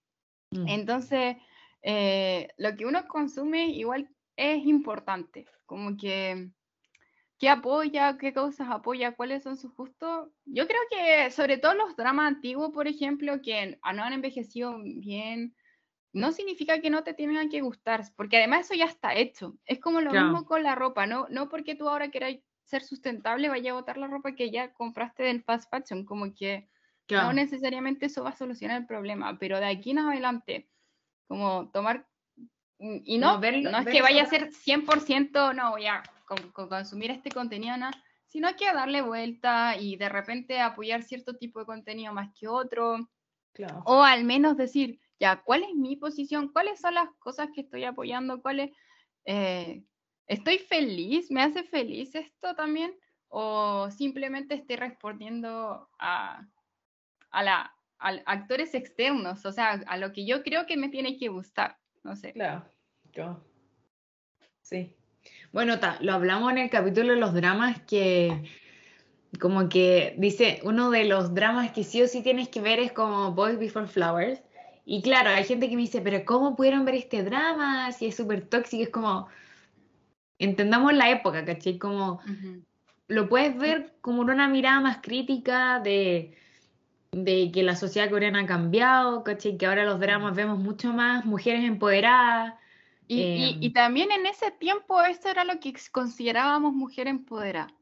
Mm. Entonces, eh, lo que uno consume igual es importante, como que qué apoya, qué causas apoya, cuáles son sus gustos. Yo creo que sobre todo los dramas antiguos, por ejemplo, que no han envejecido bien, no significa que no te tengan que gustar, porque además eso ya está hecho. Es como lo mismo con la ropa, ¿no? No porque tú ahora quieras ser sustentable vaya a botar la ropa que ya compraste del fast fashion, como que no necesariamente eso va a solucionar el problema, pero de aquí en adelante, como tomar Mm, y no, no es que vaya a ser 100%, no voy a consumir este contenido, no, sino que darle vuelta y de repente apoyar cierto tipo de contenido más que otro. O al menos decir, ya, ¿cuál es mi posición? ¿Cuáles son las cosas que estoy apoyando? ¿Cuáles? Eh, ¿Estoy feliz? ¿Me hace feliz esto también? ¿O simplemente estoy respondiendo a, a, la, a actores externos? O sea, a lo que yo creo que me tiene que gustar no sé. Claro, Sí. Bueno, lo hablamos en el capítulo de los dramas que como que dice, uno de los dramas que sí o sí tienes que ver es como Boys Before Flowers. Y claro, hay gente que me dice, pero ¿cómo pudieron ver este drama? Si es súper tóxico, es como, entendamos la época, ¿cachai? Como, lo puedes ver como una mirada más crítica de, de que la sociedad coreana ha cambiado, ¿cachai? Que ahora los dramas vemos mucho más mujeres empoderadas. Y, y, y, em. también en ese tiempo esto era lo que considerábamos mujer empoderada.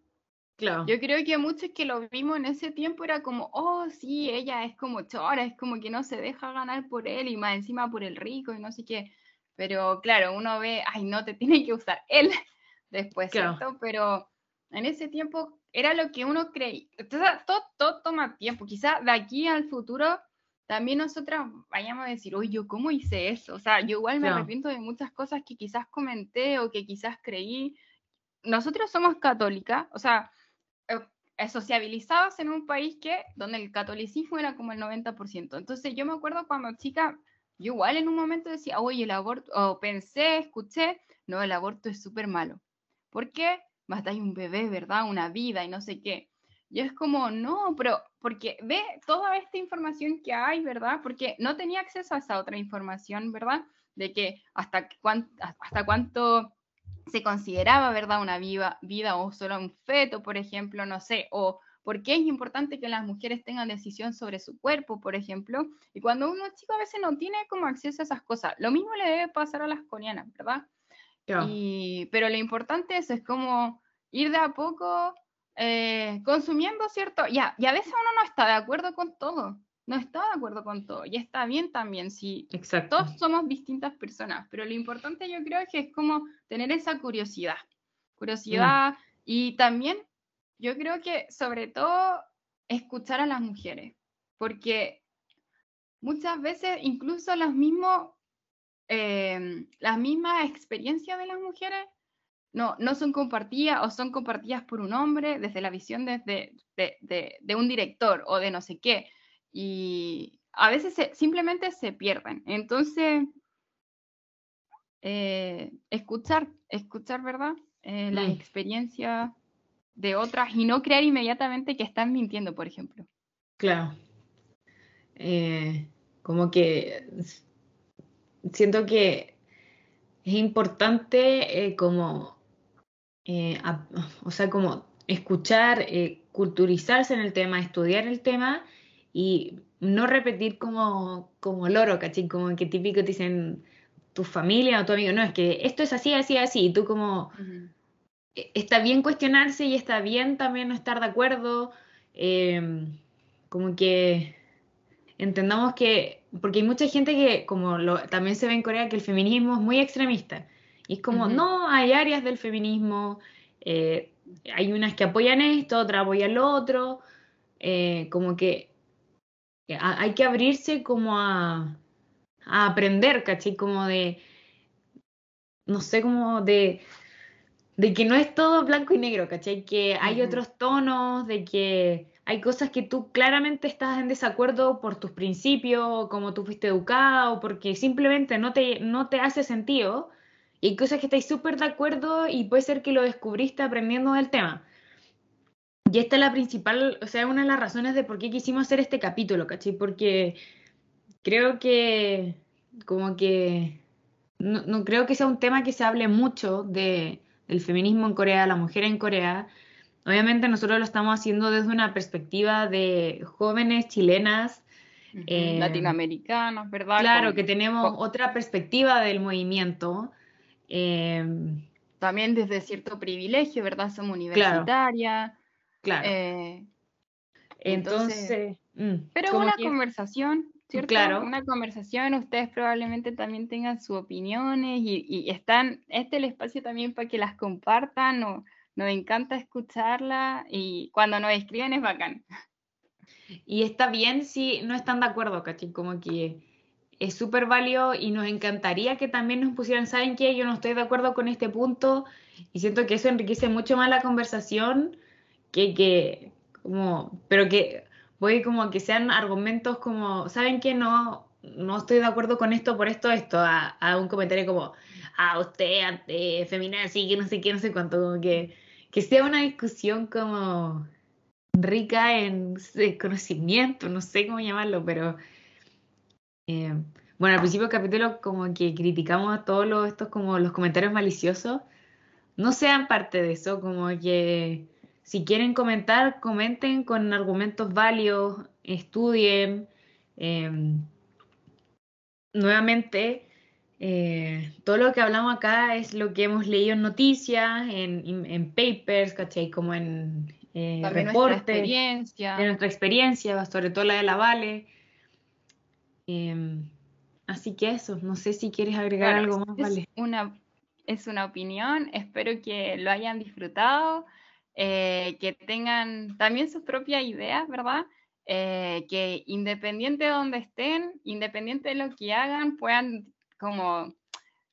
Claro. Yo creo que muchos que lo vimos en ese tiempo era como, oh, sí, ella es como chora, es como que no se deja ganar por él y más encima por el rico y no sé qué. Pero claro, uno ve, ay, no, te tiene que usar él después, ¿cierto? Pero en ese tiempo era lo que uno creía. Entonces, todo, todo toma tiempo. Quizá de aquí al futuro también nosotras vayamos a decir, oye, ¿yo cómo hice eso? O sea, yo igual me arrepiento de muchas cosas que quizás comenté o que quizás creí. Nosotros somos católicas, o sea, eh, sociabilizadas en un país que donde el catolicismo era como el 90%. Entonces yo me acuerdo cuando chica, yo igual en un momento decía, oye, el aborto, o pensé, escuché, no, el aborto es súper malo. ¿Por qué? Matáis un bebé, ¿verdad? Una vida y no sé qué. Y es como, no, pero porque ve toda esta información que hay, ¿verdad? Porque no tenía acceso a esa otra información, ¿verdad? De que hasta, hasta cuánto se consideraba, ¿verdad?, una viva, vida o solo un feto, por ejemplo, no sé, o por qué es importante que las mujeres tengan decisión sobre su cuerpo, por ejemplo, y cuando uno chico a veces no tiene como acceso a esas cosas, lo mismo le debe pasar a las coreanas, ¿verdad? Y, pero lo importante es, es como ir de a poco eh, consumiendo, ¿cierto? Ya, y a veces uno no está de acuerdo con todo, no está de acuerdo con todo y está bien también si todos somos distintas personas, pero lo importante yo creo que es como tener esa curiosidad, curiosidad y también yo creo que sobre todo escuchar a las mujeres, porque muchas veces incluso los mismos, em, las mismas experiencias de las mujeres no, no son compartidas o son compartidas por un hombre desde la visión de, de un director o de no sé qué y a veces simplemente se pierden. Entonces, eh, escuchar, escuchar, ¿verdad? Eh, las mm. experiencias de otras y no creer inmediatamente que están mintiendo, por ejemplo. Claro. Eh, como que siento que es importante como, o sea, como escuchar, culturizarse en el tema, estudiar el tema y no repetir como, como loro, ¿cachai? Como que típico te dicen tu familia o tu amigo, no, es que esto es así, así, así, y tú como, e, está bien cuestionarse y está bien también no estar de acuerdo, em, como que entendamos que, porque hay mucha gente que, como lo, también se ve en Corea, que el feminismo es muy extremista, y es como, no, hay áreas del feminismo, eh, hay unas que apoyan esto, otras apoyan lo otro, eh, como que hay que abrirse como a, aprender, ¿cachai? Como de, no sé, como de, de que no es todo blanco y negro, ¿cachai? Que hay otros tonos, de que hay cosas que tú claramente estás en desacuerdo por tus principios, como tú fuiste educado, porque simplemente no te, no te hace sentido, y hay cosas que estáis súper de acuerdo y puede ser que lo descubriste aprendiendo del tema. Y esta es la principal, o sea, una de las razones de por qué quisimos hacer este capítulo, ¿cachai? Porque creo que, como que, no, creo que sea un tema que se hable mucho de, del feminismo en Corea, la mujer en Corea. Obviamente nosotros lo estamos haciendo desde una perspectiva de jóvenes chilenas. Eh, latinoamericanas, ¿verdad? Claro, que tenemos otra perspectiva del movimiento. Eh, También desde cierto privilegio, ¿verdad? Somos universitarias. Claro. Eh, entonces, mm, pero una conversación, ¿cierto? Claro. Una conversación, ustedes probablemente también tengan sus opiniones y, están, este es el espacio también para que las compartan, o, nos encanta escucharla y cuando nos escriben es bacán. Y está bien si no están de acuerdo, ¿cachai? Como que es súper válido y nos encantaría que también nos pusieran, ¿saben qué? Yo no estoy de acuerdo con este punto y siento que eso enriquece mucho más la conversación que, que, como, pero que voy como que sean argumentos como, ¿saben qué? No, no estoy de acuerdo con esto por esto, esto, a, un comentario como, a usted, ante feminina, así que no sé qué, no sé cuánto, como que, que sea una discusión como, rica en conocimiento, no sé cómo llamarlo, pero eh, bueno, al principio del capítulo como que criticamos a todos estos como los comentarios maliciosos. No sean parte de eso, como que si quieren comentar, comenten con argumentos válidos, estudien. Em, nuevamente, eh, todo lo que hablamos acá es lo que hemos leído en noticias, en, papers, ¿cachai? Como en eh, reportes. experiencia. De nuestra experiencia, sobre todo la de la Vale. Em, así que eso, no sé si quieres agregar algo más, Vale. Una, es una opinión, espero que lo hayan disfrutado, eh, que tengan también sus propias ideas, ¿verdad? Eh, que independiente de donde estén, independiente de lo que hagan, puedan como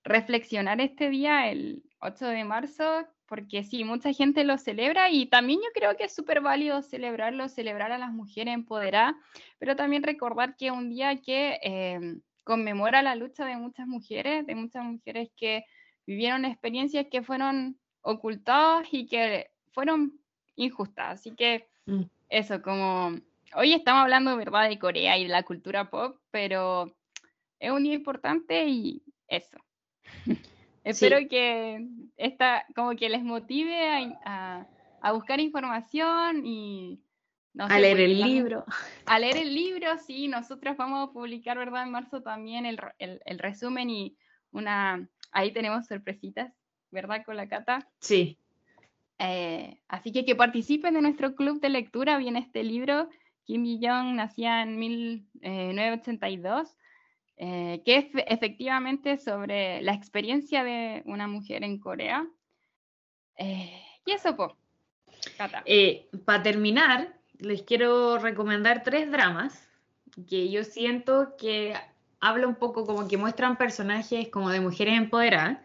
reflexionar este día, el 8 de marzo, porque sí, mucha gente lo celebra y también yo creo que es súper válido celebrarlo, celebrar a las mujeres empoderadas, pero también recordar que es un día que em, conmemora la lucha de muchas mujeres, de muchas mujeres que vivieron experiencias que fueron ocultadas y que fueron injustas. Así que mm. eso, como hoy estamos hablando, ¿verdad?, de Corea y de la cultura pop, pero es un día importante y eso. Espero que esta, como que les motive a, buscar información y... a leer el libro. A leer el libro, sí. Nosotros vamos a publicar, ¿verdad? En marzo también el, resumen y una... Ahí tenemos sorpresitas, ¿verdad? Con la cata. Sí. Eh, así que que participen de nuestro club de lectura. Viene este libro. Kim Ji-young nacía en 1982 eh, que es efectivamente sobre la experiencia de una mujer en Corea. Eh, y eso, pues. Para terminar, les quiero recomendar tres dramas que yo siento que habla un poco como que muestran personajes como de mujeres empoderadas.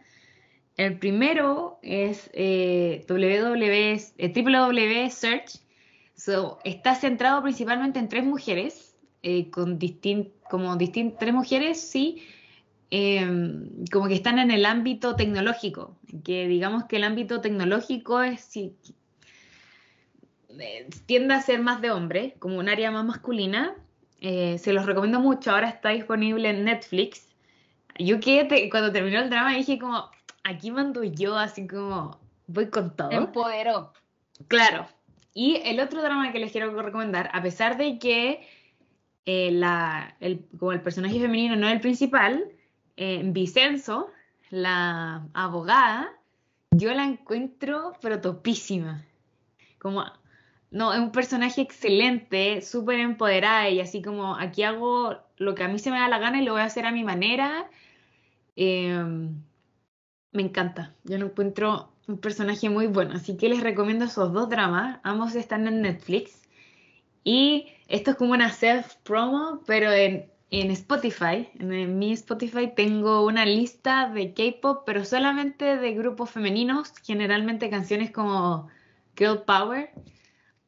El primero es eh, www, Search. está centrado principalmente en tres mujeres con distintos como distintas, tres mujeres, sí, em, como que están en el ámbito tecnológico, que digamos que el ámbito tecnológico es, sí, eh, tiende a ser más de hombre, como un área más masculina. Eh, se los recomiendo mucho, ahora está disponible en Netflix. Yo que cuando terminó el drama dije como, aquí mando yo, así como, voy con todo. Empoderó. Claro. Y el otro drama que les quiero recomendar, a pesar de que eh, la, el, como el personaje femenino no es el principal, eh, Vicenzo, la abogada, yo la encuentro pero topísima. Como, no, es un personaje excelente, súper empoderada y así como aquí hago lo que a mí se me da la gana y lo voy a hacer a mi manera. Em, me encanta, yo lo encuentro un personaje muy bueno, así que les recomiendo esos dos dramas, ambos están en Netflix. Y esto es como una self-promo, pero en, Spotify, en, mi Spotify tengo una lista de K-pop, pero solamente de grupos femeninos, generalmente canciones como Girl Power.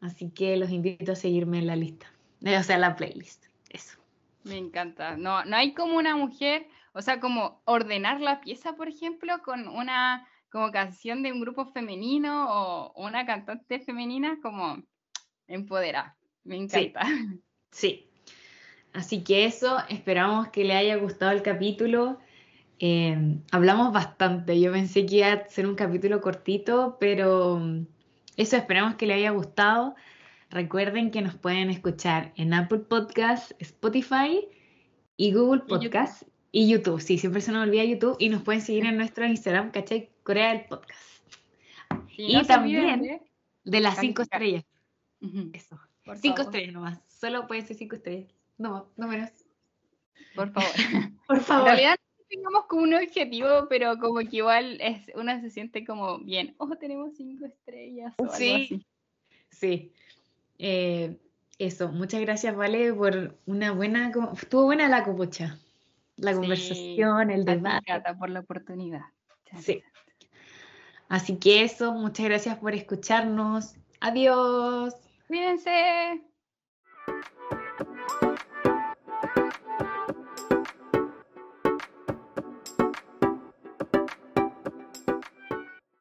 Así que los invito a seguirme en la lista, eh, o sea, la playlist. Eso. Me encanta. No, no hay como una mujer, o sea, como ordenar la pieza, por ejemplo, con una como canción de un grupo femenino o una cantante femenina como empoderada. Me encanta. Sí. Así que eso, esperamos que le haya gustado el capítulo. Em, hablamos bastante, yo pensé que iba a ser un capítulo cortito, pero eso esperamos que le haya gustado. Recuerden que nos pueden escuchar en Apple Podcasts, Spotify y Google Podcasts y YouTube. Sí, siempre se nos olvida YouTube y nos pueden seguir en nuestro Instagram, ¿cachai? Corea del Podcast. y también de las cinco estrellas. Eso cinco estrellas nomás. Solo puede ser cinco estrellas. No, no menos. Por favor. Por favor. En realidad tengamos como un objetivo, pero como que igual es, una se siente como bien. Ojo, tenemos cinco estrellas. O sí. Algo así. Sí. Eh, eso, muchas gracias, Vale, por una buena. Estuvo buena la copucha. La conversación, el debate. por la oportunidad. Sí. Así que eso, muchas gracias por escucharnos. Adiós. Cuídense.